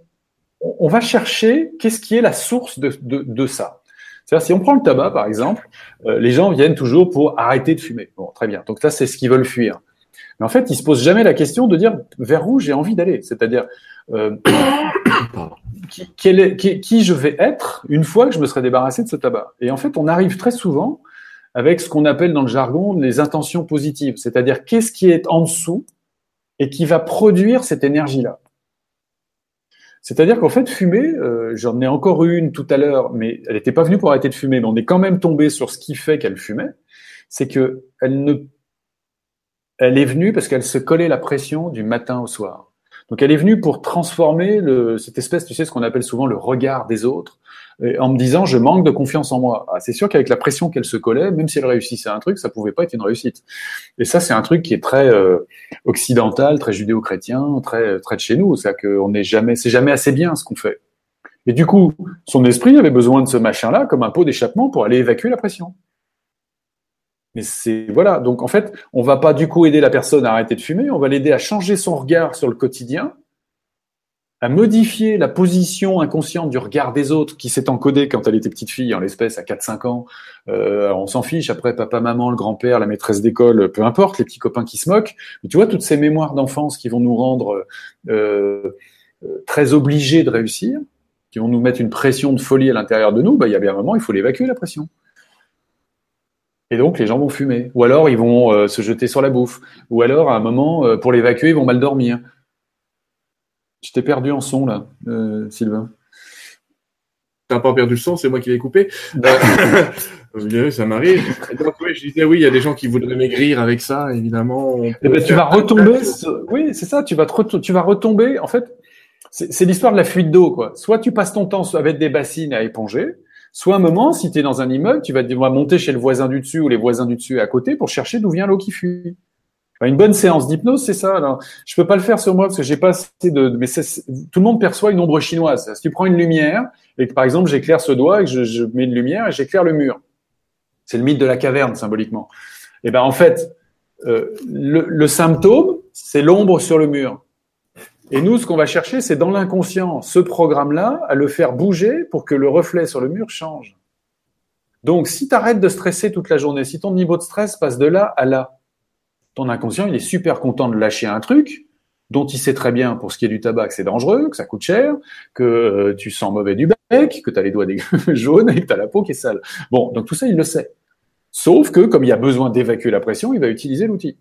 Speaker 2: on va chercher qu'est-ce qui est la source de, de, de ça. C'est-à-dire, si on prend le tabac, par exemple, euh, les gens viennent toujours pour arrêter de fumer. Bon, très bien. Donc ça, c'est ce qu'ils veulent fuir. Mais en fait, ils se posent jamais la question de dire vers où j'ai envie d'aller? C'est-à-dire, euh, qui, qui, je vais être une fois que je me serai débarrassé de ce tabac? Et en fait, on arrive très souvent avec ce qu'on appelle dans le jargon les intentions positives. C'est-à-dire, qu'est-ce qui est en dessous et qui va produire cette énergie-là? C'est-à-dire qu'en fait, fumer, euh, j'en ai encore une tout à l'heure, mais elle n'était pas venue pour arrêter de fumer, mais on est quand même tombé sur ce qui fait qu'elle fumait, c'est que elle ne, elle est venue parce qu'elle se collait la pression du matin au soir. Donc elle est venue pour transformer le, cette espèce, tu sais, ce qu'on appelle souvent le regard des autres, en me disant je manque de confiance en moi. Ah, c'est sûr qu'avec la pression qu'elle se collait, même si elle réussissait un truc, ça pouvait pas être une réussite. Et ça, c'est un truc qui est très euh, occidental, très judéo-chrétien, très très de chez nous. C'est qu'on n'est jamais, c'est jamais assez bien ce qu'on fait. Et du coup, son esprit avait besoin de ce machin-là comme un pot d'échappement pour aller évacuer la pression. Mais c'est voilà. Donc en fait, on va pas du coup aider la personne à arrêter de fumer, on va l'aider à changer son regard sur le quotidien à modifier la position inconsciente du regard des autres qui s'est encodé quand elle était petite fille, en l'espèce à 4-5 ans. Euh, on s'en fiche, après papa, maman, le grand-père, la maîtresse d'école, peu importe, les petits copains qui se moquent. Mais tu vois, toutes ces mémoires d'enfance qui vont nous rendre euh, euh, très obligés de réussir, qui vont nous mettre une pression de folie à l'intérieur de nous, bah, il y a bien un moment, il faut l'évacuer, la pression. Et donc, les gens vont fumer. Ou alors, ils vont euh, se jeter sur la bouffe. Ou alors, à un moment, euh, pour l'évacuer, ils vont mal dormir. Tu t'es perdu en son, là, euh, Sylvain.
Speaker 1: T'as pas perdu le son, c'est moi qui l'ai coupé. Euh, ça m'arrive. Oui, je disais, oui, il y a des gens qui voudraient maigrir avec ça, évidemment.
Speaker 2: Eh ben, tu vas retomber. Oui, c'est ça. Tu vas, tu vas retomber. En fait, c'est l'histoire de la fuite d'eau, quoi. Soit tu passes ton temps avec des bassines à éponger, soit un moment, si tu es dans un immeuble, tu vas devoir monter chez le voisin du dessus ou les voisins du dessus à côté pour chercher d'où vient l'eau qui fuit. Une bonne séance d'hypnose, c'est ça. Alors, je peux pas le faire sur moi parce que j'ai pas assez de. Mais tout le monde perçoit une ombre chinoise. Si tu prends une lumière et que par exemple j'éclaire ce doigt et que je, mets une lumière et j'éclaire le mur, c'est le mythe de la caverne symboliquement. Et eh ben en fait, euh, le, le symptôme, c'est l'ombre sur le mur. Et nous, ce qu'on va chercher, c'est dans l'inconscient ce programme-là à le faire bouger pour que le reflet sur le mur change. Donc, si tu arrêtes de stresser toute la journée, si ton niveau de stress passe de là à là, ton inconscient, il est super content de lâcher un truc dont il sait très bien, pour ce qui est du tabac, que c'est dangereux, que ça coûte cher, que euh, tu sens mauvais du bec, que tu as les doigts jaunes et que tu as la peau qui est sale. Bon, donc tout ça, il le sait. Sauf que, comme il y a besoin d'évacuer la pression, il va utiliser l'outil.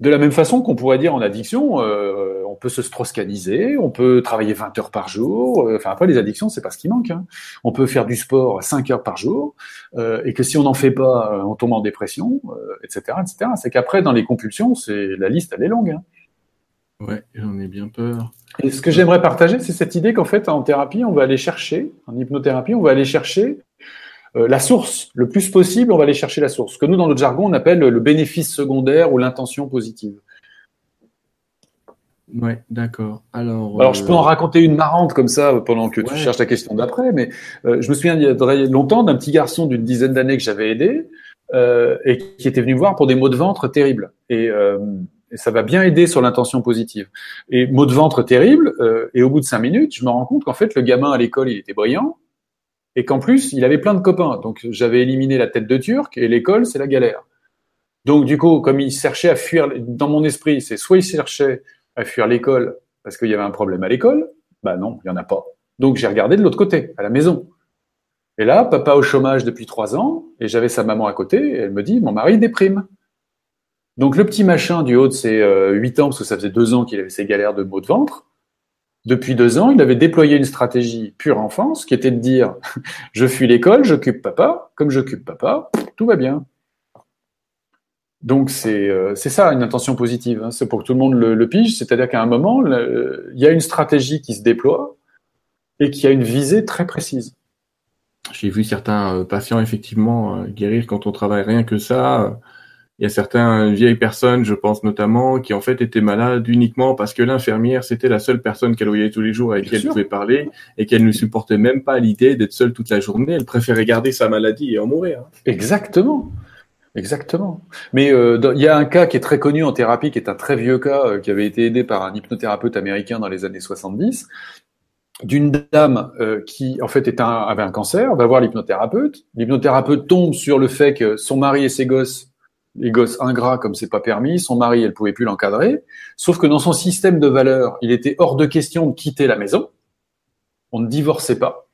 Speaker 2: De la même façon qu'on pourrait dire en addiction, euh, peut se stroscaniser, on peut travailler 20 heures par jour. Euh, enfin, après, les addictions, c'est pas ce qui manque. Hein. On peut faire du sport 5 heures par jour, euh, et que si on n'en fait pas, on tombe en dépression, etc., etc. C'est qu'après, dans les compulsions, c'est la liste, elle est longue. Hein.
Speaker 1: Ouais, j'en ai bien peur.
Speaker 2: Et ce que j'aimerais partager, c'est cette idée qu'en fait, en thérapie, on va aller chercher, en hypnothérapie, on va aller chercher euh, la source, le plus possible, on va aller chercher la source. Ce que nous, dans notre jargon, on appelle le bénéfice secondaire ou l'intention positive.
Speaker 1: Ouais, d'accord. Alors,
Speaker 2: Alors, je peux en euh, raconter une marrante comme ça pendant que tu cherches ta question d'après, mais euh, je me souviens il y a longtemps d'un petit garçon d'une dizaine d'années que j'avais aidé et qui était venu voir pour des maux de ventre terribles. Et, et ça va bien aider sur l'intention positive. Et maux de ventre terribles, et au bout de cinq minutes, je me rends compte qu'en fait, le gamin à l'école, il était brillant, et qu'en plus, il avait plein de copains. Donc, j'avais éliminé la tête de Turc et l'école, c'est la galère. Donc, du coup, comme il cherchait à fuir, dans mon esprit, c'est soit il cherchait à fuir l'école parce qu'il y avait un problème à l'école, bah non, il y en a pas. Donc, j'ai regardé de l'autre côté, à la maison. Et là, papa au chômage depuis trois ans, et j'avais sa maman à côté, et elle me dit, mon mari déprime. Donc, le petit machin du haut de ses euh, huit ans, parce que ça faisait deux ans qu'il avait ses galères de maux de ventre, depuis deux ans, il avait déployé une stratégie pure enfance qui était de dire je fuis l'école, j'occupe papa, comme j'occupe papa, tout va bien. Donc c'est euh, ça une intention positive, hein. c'est pour que tout le monde le, pige, c'est-à-dire qu'à un moment, il y a une stratégie qui se déploie et qui a une visée très précise.
Speaker 1: J'ai vu certains euh, patients effectivement euh, guérir quand on travaille rien que ça il y a certaines vieilles personnes, je pense notamment, qui en fait étaient malades uniquement parce que l'infirmière, c'était la seule personne qu'elle voyait tous les jours avec qui elle pouvait parler et qu'elle ne supportait même pas l'idée d'être seule toute la journée. Elle préférait garder sa maladie et en mourir.
Speaker 2: Exactement. Exactement. Mais euh, il y a un cas qui est très connu en thérapie, qui est un très vieux cas, euh, qui avait été aidé par un hypnothérapeute américain dans les années 70, d'une dame euh, qui en fait avait un cancer, va voir l'hypnothérapeute. L'hypnothérapeute tombe sur le fait que son mari et ses gosses les gosses ingrats comme c'est pas permis, son mari, elle pouvait plus l'encadrer. Sauf que dans son système de valeurs, il était hors de question de quitter la maison. On ne divorçait pas.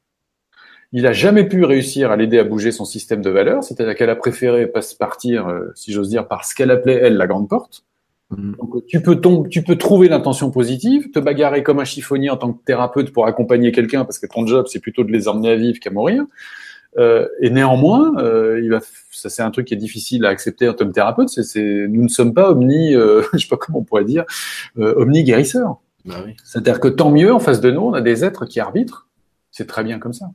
Speaker 2: Il a jamais pu réussir à l'aider à bouger son système de valeurs, c'est-à-dire qu'elle a préféré partir, euh, si j'ose dire, par ce qu'elle appelait elle la grande porte. Mm. Donc, tu peux tu peux trouver l'intention positive, te bagarrer comme un chiffonnier en tant que thérapeute pour accompagner quelqu'un parce que ton job c'est plutôt de les emmener à vivre qu'à mourir. Euh, et néanmoins, euh, il va, ça c'est un truc qui est difficile à accepter en tant que thérapeute. C'est, nous ne sommes pas omni, euh, je sais pas comment on pourrait dire, euh, omni guérisseurs. Bah oui. C'est-à-dire que tant mieux en face de nous, on a des êtres qui arbitrent. C'est très bien comme ça.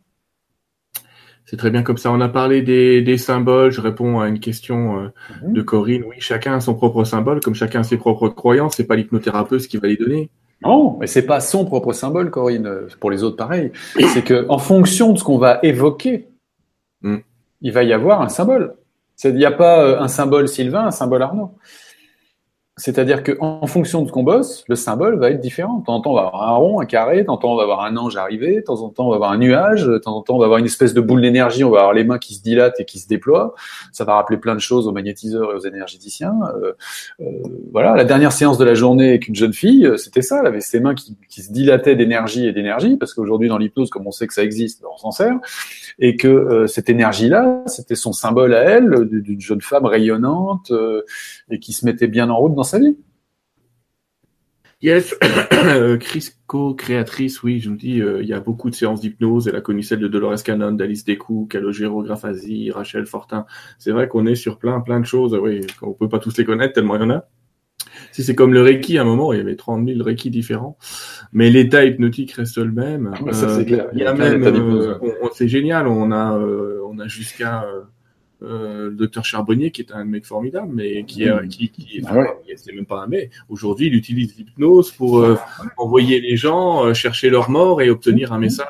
Speaker 1: C'est très bien comme ça. On a parlé des, des symboles. Je réponds à une question euh, mhm. de Corinne. Oui, chacun a son propre symbole, comme chacun a ses propres croyances. C'est pas l'hypnothérapeute qui va les donner.
Speaker 2: Non, mais c'est pas son propre symbole, Corinne. Pour les autres, pareil. C'est que en fonction de ce qu'on va évoquer Mm. il va y avoir un symbole. Il n'y a pas euh, un symbole Sylvain, un symbole Arnaud. C'est-à-dire qu'en fonction de ce qu'on bosse, le symbole va être différent. De en temps, on va avoir un rond, un carré, de en temps, on va avoir un ange arrivé, de en temps, on va avoir un nuage, de en temps, on va avoir une espèce de boule d'énergie, on va avoir les mains qui se dilatent et qui se déploient. Ça va rappeler plein de choses aux magnétiseurs et aux énergéticiens. Euh, euh, voilà, la dernière séance de la journée avec une jeune fille, euh, c'était ça, elle avait ses mains qui, se dilataient d'énergie et d'énergie, parce qu'aujourd'hui, dans l'hypnose, comme on sait que ça existe, on s'en sert, et que euh, cette énergie-là, c'était son symbole à elle, d'une jeune femme rayonnante et qui se mettait bien en route dans sa vie.
Speaker 1: Yes, Crisco, créatrice, oui, je me dis, euh, il y a beaucoup de séances d'hypnose. Elle a connu celle de Dolores Cannon, d'Alice Descou, Calogero Grafasi, Rachel Fortin. C'est vrai qu'on est sur plein, plein de choses. Oui, on peut pas tous les connaître tellement il y en a. Si c'est comme le Reiki, à un moment, il y avait 30 000 Reiki différents. Mais l'état hypnotique reste le même.
Speaker 2: Ah, ça, c'est clair.
Speaker 1: Il y a, même, euh, c'est génial. On a, euh, on a jusqu'à, euh, le docteur Charbonnier, qui est un mec formidable, mais qui, est, qui, qui ah c'est même pas un mec. Aujourd'hui, il utilise l'hypnose pour euh, envoyer les gens euh, chercher leur mort et obtenir un message.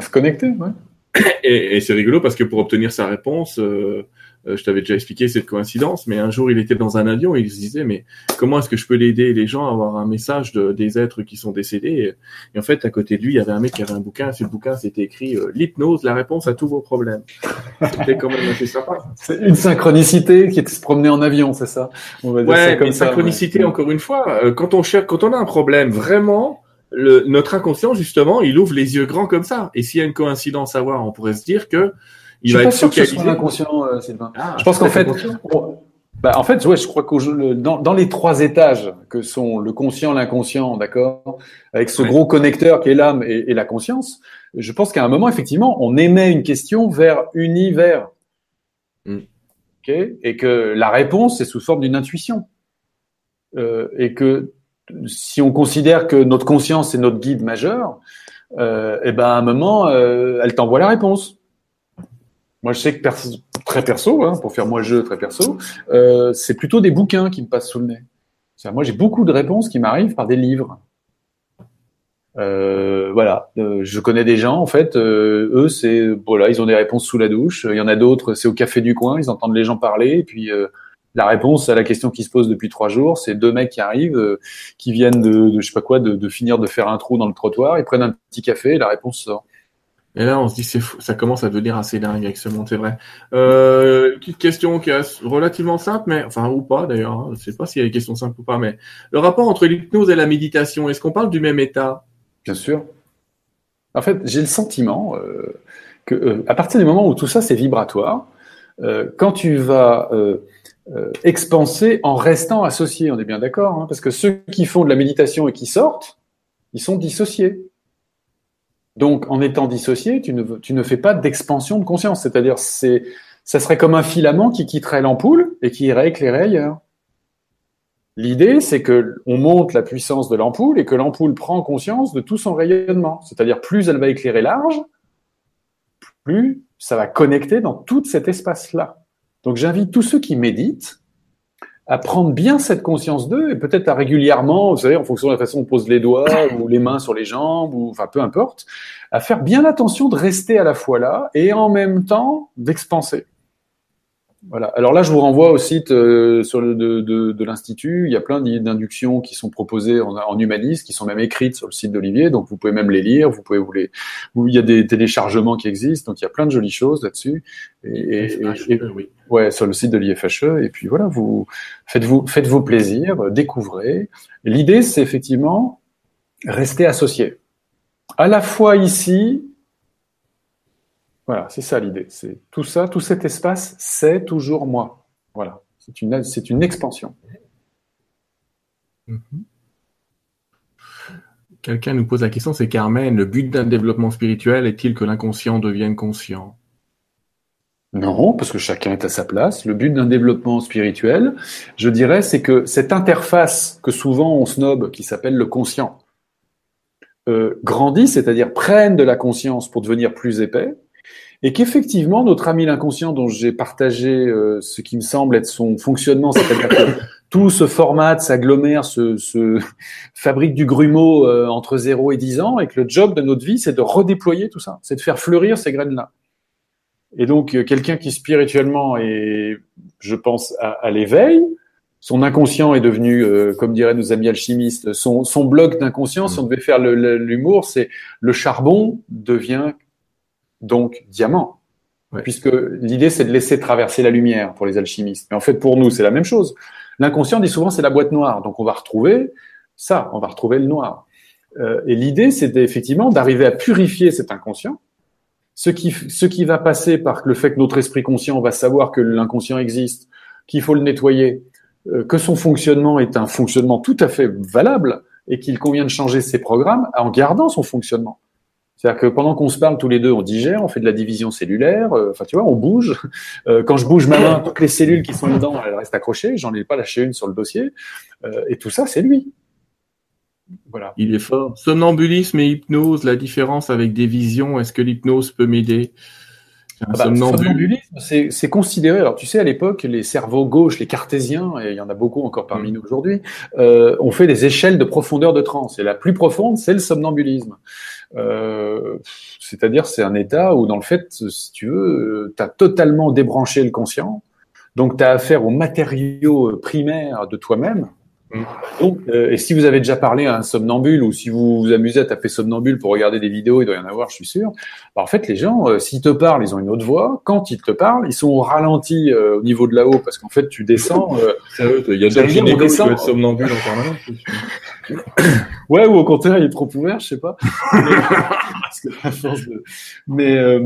Speaker 2: Se connecter, ouais.
Speaker 1: Et, et c'est rigolo parce que pour obtenir sa réponse, euh, je t'avais déjà expliqué cette coïncidence, mais un jour il était dans un avion et il se disait mais comment est-ce que je peux l'aider les gens à avoir un message de, des êtres qui sont décédés? Et, en fait à côté de lui il y avait un mec qui avait un bouquin, sur le bouquin c'était écrit euh, l'hypnose, la réponse à tous vos problèmes. C'était quand même assez sympa.
Speaker 2: C'est une synchronicité qui était se promener en avion, c'est ça?
Speaker 1: On va dire ouais, comme une synchronicité encore une fois. Euh, quand on cherche, quand on a un problème vraiment. Le, notre inconscient justement, il ouvre les yeux grands comme ça. Et s'il y a une coïncidence à voir, on pourrait se dire que
Speaker 2: Il je suis pas sûr que ce soit l'inconscient, euh, Sylvain. Ah, je pense qu'en fait, bah, en fait, ouais, je crois que dans, dans, les trois étages que sont le conscient, l'inconscient, d'accord, avec ce gros connecteur qui est l'âme et, et, la conscience, je pense qu'à un moment, effectivement, on émet une question vers univers. Mm. Okay et que la réponse est sous forme d'une intuition. Euh, et que si on considère que notre conscience est notre guide majeur, euh, et eh ben à un moment, euh, elle t'envoie la réponse. Moi, je sais que très perso, hein, pour faire moi jeu très perso, euh, c'est plutôt des bouquins qui me passent sous le nez. Moi, j'ai beaucoup de réponses qui m'arrivent par des livres. Euh, voilà, euh, je connais des gens en fait, euh, eux c'est voilà, ils ont des réponses sous la douche. Il y en a d'autres, c'est au café du coin, ils entendent les gens parler et puis la réponse à la question qui se pose depuis trois jours, c'est deux mecs qui arrivent, qui viennent de, de je sais pas quoi, de, de, finir de faire un trou dans le trottoir, ils prennent un petit café et la réponse sort.
Speaker 1: Et là, on se dit, c'est ça commence à devenir assez dingue avec ce monde, c'est vrai. Euh, petite question qui est relativement simple, mais enfin ou pas d'ailleurs. Hein, je sais pas s'il y a des questions simples ou pas, mais le rapport entre l'hypnose et la méditation, est-ce qu'on parle du même état?
Speaker 2: Bien sûr. En fait, j'ai le sentiment euh, que euh, à partir du moment où tout ça c'est vibratoire, euh, quand tu vas euh, euh, expanser en restant associé, on est bien d'accord, hein, parce que ceux qui font de la méditation et qui sortent, ils sont dissociés. Donc, en étant dissocié, tu ne, fais pas d'expansion de conscience. C'est-à-dire, c'est, ça serait comme un filament qui quitterait l'ampoule et qui irait éclairer ailleurs. L'idée, c'est que on monte la puissance de l'ampoule et que l'ampoule prend conscience de tout son rayonnement. C'est-à-dire, plus elle va éclairer large, plus ça va connecter dans tout cet espace-là. Donc, j'invite tous ceux qui méditent à prendre bien cette conscience d'eux et peut-être à régulièrement, vous savez, en fonction de la façon dont on pose les doigts ou les mains sur les jambes ou enfin peu importe, à faire bien attention de rester à la fois là et en même temps d'expanser. Voilà. Alors là, je vous renvoie au site euh, sur le, de, de, de l'institut. Il y a plein d'inductions qui sont proposées en, en humanisme, qui sont même écrites sur le site d'Olivier. Donc vous pouvez même les lire. Vous pouvez vous les. il y a des téléchargements qui existent. Donc il y a plein de jolies choses là-dessus. Et, et, oui. ouais, sur le site de l'IFHE. Et puis voilà, vous faites-vous faites vos plaisirs, découvrez. L'idée, c'est effectivement rester associé. À la fois ici voilà, c'est ça l'idée. C'est tout ça, tout cet espace, c'est toujours moi. Voilà, c'est une, c'est une expansion. Mhm.
Speaker 1: Quelqu'un nous pose la question, c'est Carmen, le but d'un développement spirituel est-il que l'inconscient devienne conscient?
Speaker 2: Non, parce que chacun est à sa place. Le but d'un développement spirituel, je dirais, c'est que cette interface que souvent on snob, qui s'appelle le conscient, euh, grandit, c'est-à-dire prenne de la conscience pour devenir plus épais, et qu'effectivement, notre ami l'inconscient dont j'ai partagé euh, ce qui me semble être son fonctionnement, c'est-à-dire que tout se formate, s'agglomère, se, se, fabrique du grumeau euh, entre 0 et 10 ans, et que le job de notre vie, c'est de redéployer tout ça, c'est de faire fleurir ces graines-là. Et donc, euh, quelqu'un qui spirituellement est, je pense, à, l'éveil, son inconscient est devenu, comme diraient nos amis alchimistes, son, son bloc d'inconscient, si on devait faire l'humour, c'est le charbon devient donc diamant. Puisque l'idée, c'est de laisser traverser la lumière pour les alchimistes. Mais en fait, pour nous, c'est la même chose. L'inconscient dit souvent c'est la boîte noire. Donc on va retrouver ça, on va retrouver le noir. Euh, et l'idée, c'est effectivement d'arriver à purifier cet inconscient, ce qui, ce qui va passer par le fait que notre esprit conscient va savoir que l'inconscient existe, qu'il faut le nettoyer, euh, que son fonctionnement est un fonctionnement tout à fait valable et qu'il convient de changer ses programmes en gardant son fonctionnement. C'est-à-dire que pendant qu'on se parle tous les deux, on digère, on fait de la division cellulaire, euh, enfin tu vois, on bouge. Euh, quand je bouge ma main, toutes les cellules qui sont dedans, elles restent accrochées, j'en ai pas lâché une sur le dossier. Euh, et tout ça, c'est lui.
Speaker 1: Voilà. Il est fort. Somnambulisme et hypnose, la différence avec des visions, est-ce que l'hypnose peut m'aider?
Speaker 2: Ah bah, somnambulisme, c'est considéré. Alors, tu sais, à l'époque, les cerveaux gauches, les cartésiens, et il y en a beaucoup encore parmi mm. nous aujourd'hui, euh, ont fait des échelles de profondeur de transe. Et la plus profonde, c'est le somnambulisme. Euh, C'est-à-dire, c'est un état où, dans le fait, si tu veux, tu as totalement débranché le conscient. Donc, tu as affaire aux matériaux primaires de toi-même. Mm. Donc, euh, et si vous avez déjà parlé à un somnambule ou si vous vous amusez à taper somnambule pour regarder des vidéos, il doit y en avoir, je suis sûr. Bah, en fait, les gens, euh, s'ils te parlent, ils ont une autre voix. Quand ils te parlent, ils sont au ralenti euh, au niveau de là-haut parce qu'en fait, tu descends.
Speaker 1: il y a des gens qui somnambule en permanence.
Speaker 2: Ouais, ou au contraire, il est trop ouvert, je sais pas. Mais, parce que, force de... Mais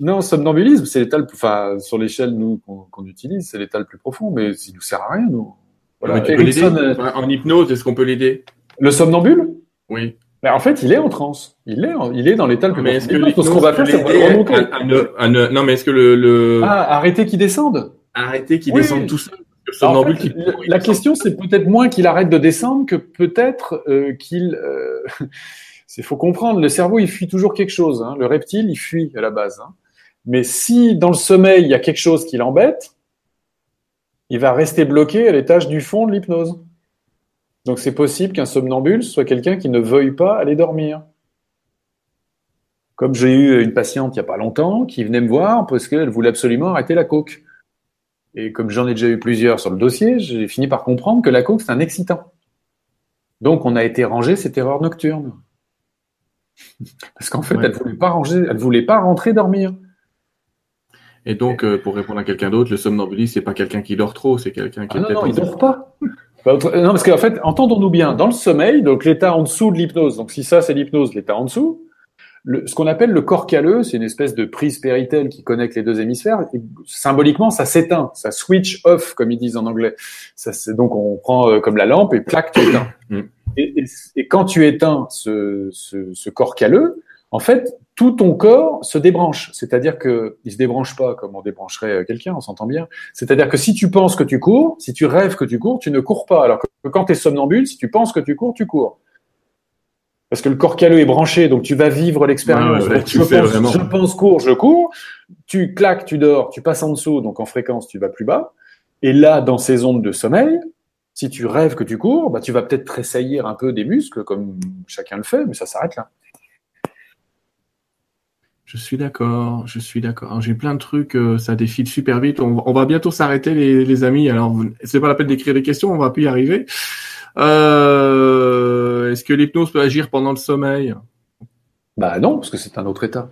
Speaker 2: Non, somnambulisme, c'est l'état, enfin, sur l'échelle nous qu'on utilise, c'est l'état le plus profond, mais il nous sert à rien, nous.
Speaker 1: Voilà. Euh, en hypnose, est-ce qu'on peut l'aider?
Speaker 2: Le somnambule?
Speaker 1: Oui.
Speaker 2: Mais en fait, il est en transe. Il est, il est dans l'état le plus
Speaker 1: mais profond. Est-ce que ce qu'on va faire, c'est remonter. non, mais est-ce que le, le...
Speaker 2: Ah, arrêter qu'il descende.
Speaker 1: Arrêter qu'il descende tout seul?
Speaker 2: La question, c'est peut-être moins qu'il arrête de descendre que peut-être euh, qu'il. Euh... Il faut comprendre, le cerveau, il fuit toujours quelque chose. Hein. Le reptile, il fuit à la base. Hein. Mais si dans le sommeil, il y a quelque chose qui l'embête, il va rester bloqué à l'étage du fond de l'hypnose. Donc c'est possible qu'un somnambule soit quelqu'un qui ne veuille pas aller dormir. Comme j'ai eu une patiente il n'y a pas longtemps qui venait me voir parce qu'elle voulait absolument arrêter la coke. Et comme j'en ai déjà eu plusieurs sur le dossier, j'ai fini par comprendre que la coke, c'est un excitant. Donc on a été ranger cette erreur nocturne. Parce qu'en fait, elle voulait pas ranger, elle voulait pas rentrer dormir.
Speaker 1: Et donc, euh, pour répondre à quelqu'un d'autre, le somnambuliste, c'est pas quelqu'un qui dort trop, c'est quelqu'un qui.
Speaker 2: Ah non, non, il dort pas. Bah, non, parce qu'en fait, entendons-nous bien, dans le sommeil, donc l'état en dessous de l'hypnose. Donc, si ça c'est l'hypnose, l'état en dessut, le, ce qu'on appelle le corps calleux, c'est une espèce de prise péritelle qui connecte les deux hémisphères. Et symboliquement, ça s'éteint, ça switch off, comme ils disent en anglais. Ça, donc, on prend euh, comme la lampe et plaque, tu éteins. Mm. Et, et, et, quand tu éteins ce, ce, ce corps calleux, en fait, tout ton corps se débranche. C'est-à-dire que il se débranche pas comme on débrancherait euh, quelqu'un, on s'entend bien. C'est-à-dire que si tu penses que tu cours, si tu rêves que tu cours, tu ne cours pas. Alors que quand tu es somnambule, si tu penses que tu cours, tu cours. Parce que le corps calleux est branché, donc tu vas vivre l'expérience. je, pense, je pense je cours. Tu claques, tu dors, tu passes en dessous, donc en fréquence, tu vas plus bas. Et là, dans ces ondes de sommeil, si tu rêves que tu cours, bah, tu vas peut-être tressaillir un peu des muscles, comme chacun le fait, mais ça s'arrête là.
Speaker 1: Je suis d'accord, je suis d'accord. J'ai plein de trucs, euh, ça défile super vite. On, va bientôt s'arrêter, les, amis. Alors, c'est pas la peine d'écrire des questions, on va plus y arriver. Euh, est-ce que l'hypnose peut agir pendant le sommeil?
Speaker 2: Bah non, parce que c'est un autre état.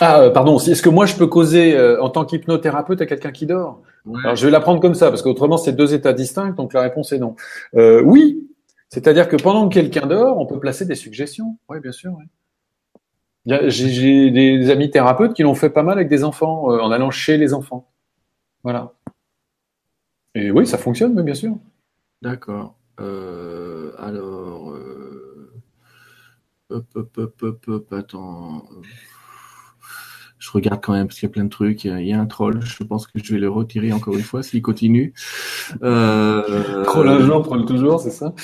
Speaker 2: Ah, euh, pardon. Est-ce que moi je peux causer en tant qu'hypnothérapeute à quelqu'un qui dort? Alors, je vais l'apprendre comme ça, parce qu'autrement c'est deux états distincts. Donc la réponse est non. oui, c'est-à-dire que pendant que quelqu'un dort, on peut placer des suggestions. Oui, bien sûr. J'ai des amis thérapeutes qui l'ont fait pas mal avec des enfants, euh, en allant chez les enfants. Voilà. Et oui, ça fonctionne, bien sûr.
Speaker 1: D'accord. Euh, alors, euh, hop, hop, hop, hop, hop, attends. Je regarde quand même parce qu'il y a plein de trucs. Il y a un troll. Je pense que je vais le retirer encore une fois s'il continue.
Speaker 2: Euh... Troll un jour, troll toujours, c'est ça?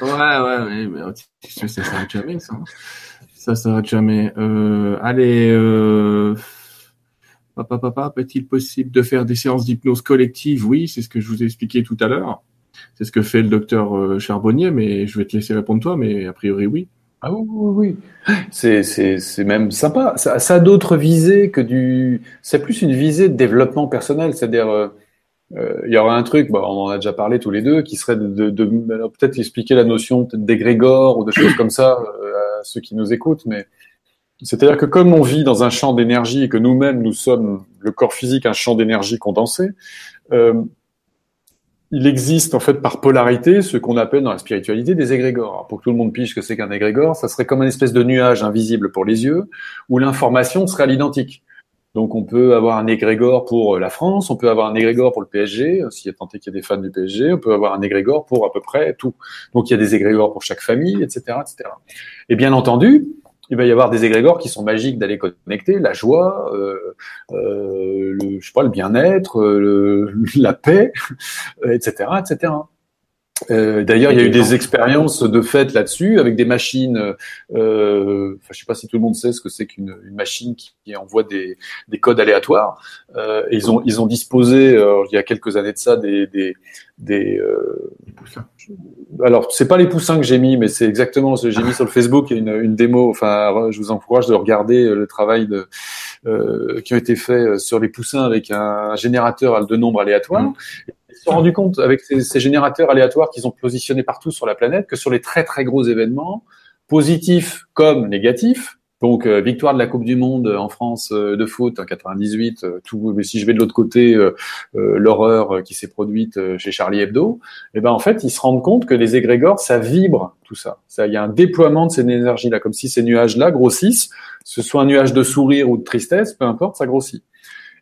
Speaker 1: Ouais, ouais, mais, mais ça s'arrête jamais, ça. Ça s'arrête jamais. Euh, allez, euh, papa, papa, est-il possible de faire des séances d'hypnose collective? Oui, c'est ce que je vous ai expliqué tout à l'heure. C'est ce que fait le docteur euh, Charbonnier, mais je vais te laisser répondre toi, mais a priori oui.
Speaker 2: Ah oui, oui, oui. C'est, c'est, c'est même sympa. Ça, ça a d'autres visées que du. C'est plus une visée de développement personnel, c'est-à-dire. Euh, euh, il y aura un truc, on en a déjà parlé tous les deux, qui serait de, de, peut-être expliquer la notion d'égrégore ou de choses comme ça euh, à ceux qui nous écoutent, mais c'est-à-dire que comme on vit dans un champ d'énergie et que nous-mêmes nous sommes le corps physique un champ d'énergie condensé, il existe en fait par polarité ce qu'on appelle dans la spiritualité des égrégores. pour que tout le monde pige que c'est qu'un égrégore, ça serait comme une espèce de nuage invisible pour les yeux où l'information serait à l'identique. Donc on peut avoir un égrégore pour euh, la France, on peut avoir un égrégore pour le PSG, euh, s'il a tenté qu'il y ait des fans du PSG, on peut avoir un égrégore pour à peu près tout. Donc il y a des égrégores pour chaque famille, etc., etc. Et bien entendu, il va y avoir des égrégores qui sont magiques d'aller connecter, la joie, euh, euh, le, je sais pas, le bien-être, euh, la paix, etc., etc. Euh, D'ailleurs, il y a eu des expériences de fait là-dessus avec des machines. Euh, enfin, je sais pas si tout le monde sait ce que c'est qu'une machine qui, envoie des, des, codes aléatoires. Euh, et ils ont ils ont disposé euh, il y a quelques années de ça des des, des euh, alors c'est pas les poussins que j'ai mis, mais c'est exactement ce que j'ai mis sur le Facebook. Il y a une, une démo. Enfin, je vous encourage de regarder le travail de qui ont été faits sur les poussins avec un générateur de nombres aléatoires. Mmh sont rendus compte avec ces, générateurs aléatoires qu'ils ont positionnés partout sur la planète que sur les très très gros événements, positifs comme négatifs, Donc victoire de la Coupe du Monde en France de foot en 98. tout, mais si je vais de l'autre côté, l'horreur qui s'est produite chez Charlie Hebdo, et eh ben en fait ils se rendent compte que les égrégores ça vibre tout ça. Ça, il y a un déploiement de ces énergies là, comme si ces nuages là grossissent, ce soit un nuage de sourire ou de tristesse, peu importe, ça grossit.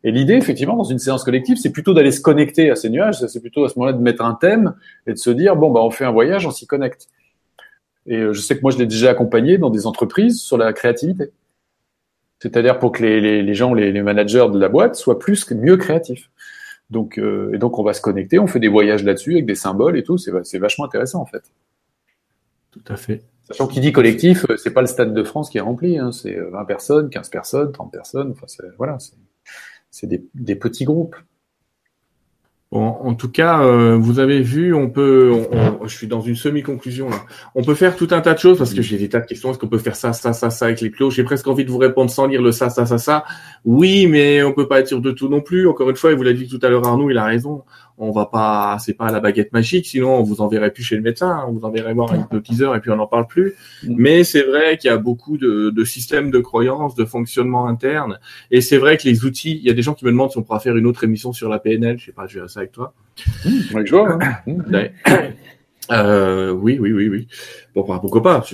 Speaker 2: Et l'idée, effectivement, dans une séance collective, c'est plutôt d'aller se connecter à ces nuages. C'est plutôt à ce moment-là de mettre un thème et de se dire bon, bah, on fait un voyage, on s'y connecte. Et euh, je sais que moi, je l'ai déjà accompagné dans des entreprises sur la créativité. C'est-à-dire pour que les, les, les gens, les, les, managers de la boîte soient plus mieux créatifs. Donc, euh, et donc, on va se connecter, on fait des voyages là-dessus avec des symboles et tout. C'est vachement intéressant en fait.
Speaker 1: Tout à fait.
Speaker 2: Sachant qu'il dit collectif, euh, c'est pas le stade de France qui est rempli. Hein. C'est 20 personnes, 15 personnes, 30 personnes. Enfin, voilà. C'est des, des petits groupes.
Speaker 1: En tout cas, euh, vous avez vu, on peut, je suis dans une semi-conclusion là. On peut faire tout un tas de choses parce que j'ai des tas de questions. Est-ce qu'on peut faire ça, ça, ça, ça avec les clos J'ai presque envie de vous répondre sans lire le ça, ça, ça, ça. Oui, mais on peut pas être sûr de tout non plus. Encore une fois, et vous l'a dit tout à l'heure Arnaud, il a raison on va pas, c'est pas la baguette magique, sinon on vous enverrait plus chez le médecin, hein. on vous enverrait voir un hypnotiseur et puis on n'en parle plus. Mm. Mais c'est vrai qu'il y a beaucoup de, systèmes de croyances, de fonctionnement interne, et c'est vrai que les outils, il y a des gens qui me demandent si on pourra faire une autre émission sur la PNL, je sais pas, je vais ça avec toi.
Speaker 2: Mmh, je vois. Hein.
Speaker 1: Euh, oui, oui, oui, oui. Bon, bah, pourquoi pas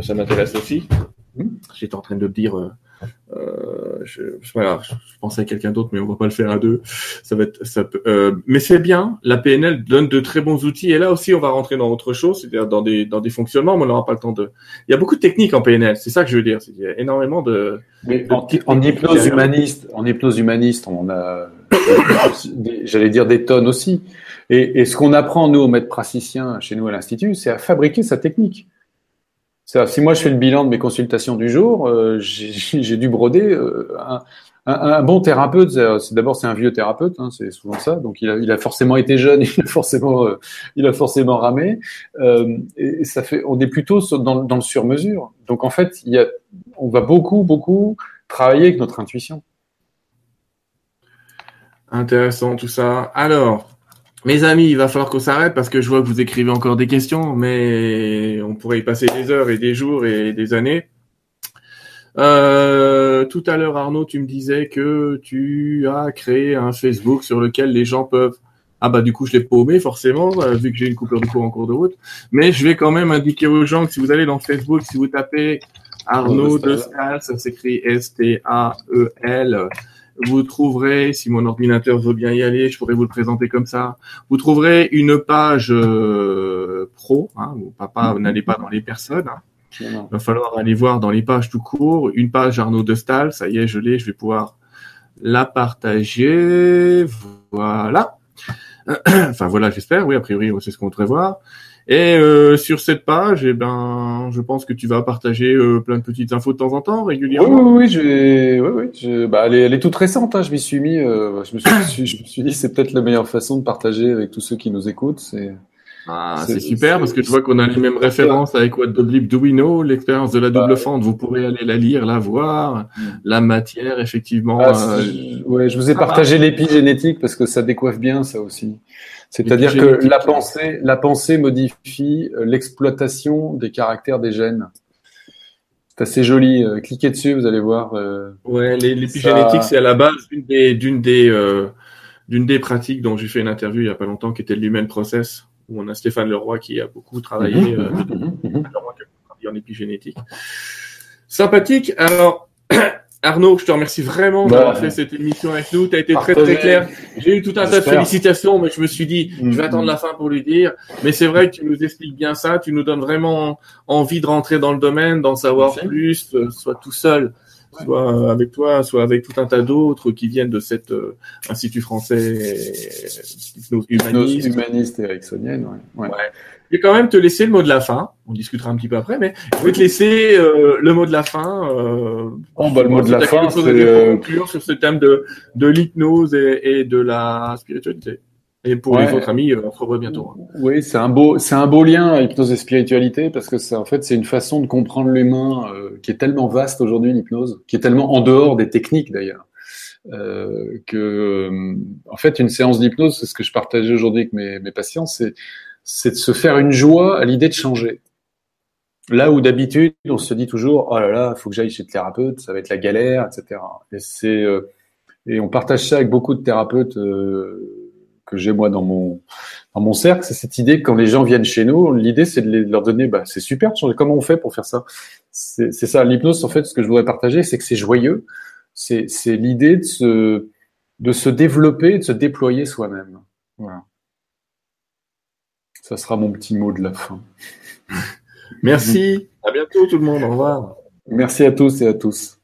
Speaker 1: Ça m'intéresse aussi. Mm. J'étais en train de dire. Euh, euh, je, voilà, je, pensais à quelqu'un d'autre, mais on va pas le faire à deux. Ça va être, ça peut, euh, mais c'est bien. La PNL donne de très bons outils. Et là aussi, on va rentrer dans autre chose, c'est-à-dire dans des dans des fonctionnements, mais on n'aura pas le temps de. Il y a beaucoup de techniques en PNL. C'est ça que je veux dire. Il y a énormément de.
Speaker 2: Mais en, hypnose humaniste, en hypnose humaniste, on a, j'allais dire des tonnes aussi. Et, et ce qu'on apprend nous, aux maîtres praticiens chez nous à l'institut, c'est à fabriquer sa technique si moi je fais le bilan de mes consultations du jour, euh, j'ai dû broder euh, un, un, bon thérapeute. C'est d'abord c'est un vieux thérapeute, hein, c'est souvent ça. Donc il a, il a, forcément été jeune, il a forcément, euh, il a forcément ramé. et ça fait, on est plutôt dans, dans le sur-mesure. Donc en fait, il y a, on va beaucoup beaucoup travailler avec notre intuition.
Speaker 1: Intéressant tout ça. Alors, mes amis, il va falloir qu'on s'arrête parce que je vois que vous écrivez encore des questions, mais on pourrait y passer des heures et des jours et des années. Euh, tout à l'heure, Arnaud, tu me disais que tu as créé un Facebook sur lequel les gens peuvent. Ah bah du coup, je l'ai paumé forcément, euh, vu que j'ai une coupure de cours en cours de route. Mais je vais quand même indiquer aux gens que si vous allez dans Facebook, si vous tapez Arnaud de Stal, ça s'écrit S-T-A-E-L vous trouverez, si mon ordinateur veut bien y aller, je pourrais vous le présenter comme ça. Vous trouverez une page euh, pro. Hein, où papa, vous n'allez pas dans les personnes. Hein. Il va falloir aller voir dans les pages tout court. Une page Arnaud de Stal, ça y est, je l'ai. Je vais pouvoir la partager. Voilà. enfin voilà, j'espère. Oui, a priori, c'est ce qu'on voudrait voir. Et euh, sur cette page, eh ben, je pense que tu vas partager euh, plein de petites infos de temps en temps, régulièrement.
Speaker 2: Oui, oui, oui, oui, oui je... bah, elle, est, elle est toute récente. Hein, je m'y suis mis. Euh, je, me suis, je me suis dit, c'est peut-être la meilleure façon de partager avec tous ceux qui nous écoutent. C'est
Speaker 1: ah, c'est super parce que je vois qu'on a les mêmes références avec What the Bleep Do We Know, l'expérience de la double bah, fente. Vous pourrez aller la lire, la voir. Mm. La matière, effectivement. Ah,
Speaker 2: euh... ouais, je vous ai partagé l'épigénétique parce que ça décoiffe bien, ça aussi. C'est-à-dire que la pensée, la pensée modifie euh, l'exploitation des caractères des gènes. C'est assez joli. Euh, cliquez dessus, vous allez voir. Euh,
Speaker 1: ouais, l'épigénétique, c'est à la base d'une des, d'une des, d'une des pratiques dont j'ai fait une interview il y a pas longtemps, qui était l'human process, où on a Stéphane Leroy qui a beaucoup travaillé mmh, mmh, mmh, en épigénétique. Sympathique. Alors, Arnaud, je te remercie vraiment d'avoir fait cette émission avec nous. Tu as été très très clair. J'ai eu tout un tas de félicitations, mais je me suis dit, je vais attendre la fin pour lui dire. Mais c'est vrai que tu nous expliques bien ça. Tu nous donnes vraiment envie de rentrer dans le domaine, d'en savoir plus, euh, soit tout seul, soit avec toi, soit avec tout un tas d'autres qui viennent de cet euh, institut français
Speaker 2: humaniste, humaniste et ericksonienne. Ouais. ouais.
Speaker 1: Je vais quand même te laisser le mot de la fin. On discutera un petit peu après, mais je vais te laisser euh, le mot de la fin.
Speaker 2: Euh, bon, bah, le mot de la fin, c'est euh,
Speaker 1: conclure sur ce thème de, de l'hypnose et, et, de la spiritualité. Et pour les autres amis, on se revoit bientôt. Hein.
Speaker 2: Oui, c'est un beau, c'est un beau lien hypnose et spiritualité parce que c'est en fait c'est une façon de comprendre l'humain euh, qui est tellement vaste aujourd'hui l'hypnose, qui est tellement en dehors des techniques d'ailleurs. Euh, que en fait une séance d'hypnose, c'est ce que je partageais aujourd'hui avec mes, mes patients, c'est c'est de se faire une joie à l'idée de changer. Là où d'habitude, on se dit toujours, oh là là, il faut que j'aille chez le thérapeute, ça va être la galère, etc. Et c'est euh, et on partage ça avec beaucoup de thérapeutes euh, que j'ai moi dans mon dans mon cercle. C'est cette idée que quand les gens viennent chez nous, l'idée c'est de, leur donner, bah c'est super de changer. Comment on fait pour faire ça? C'est ça l'hypnose. En fait, ce que je voudrais partager, c'est que c'est joyeux. C'est c'est l'idée de se de se développer, de se déployer soi-même. Voilà. Ça sera mon petit mot de la fin.
Speaker 1: Merci. À bientôt tout le monde. Au revoir.
Speaker 2: Merci à tous et à tous.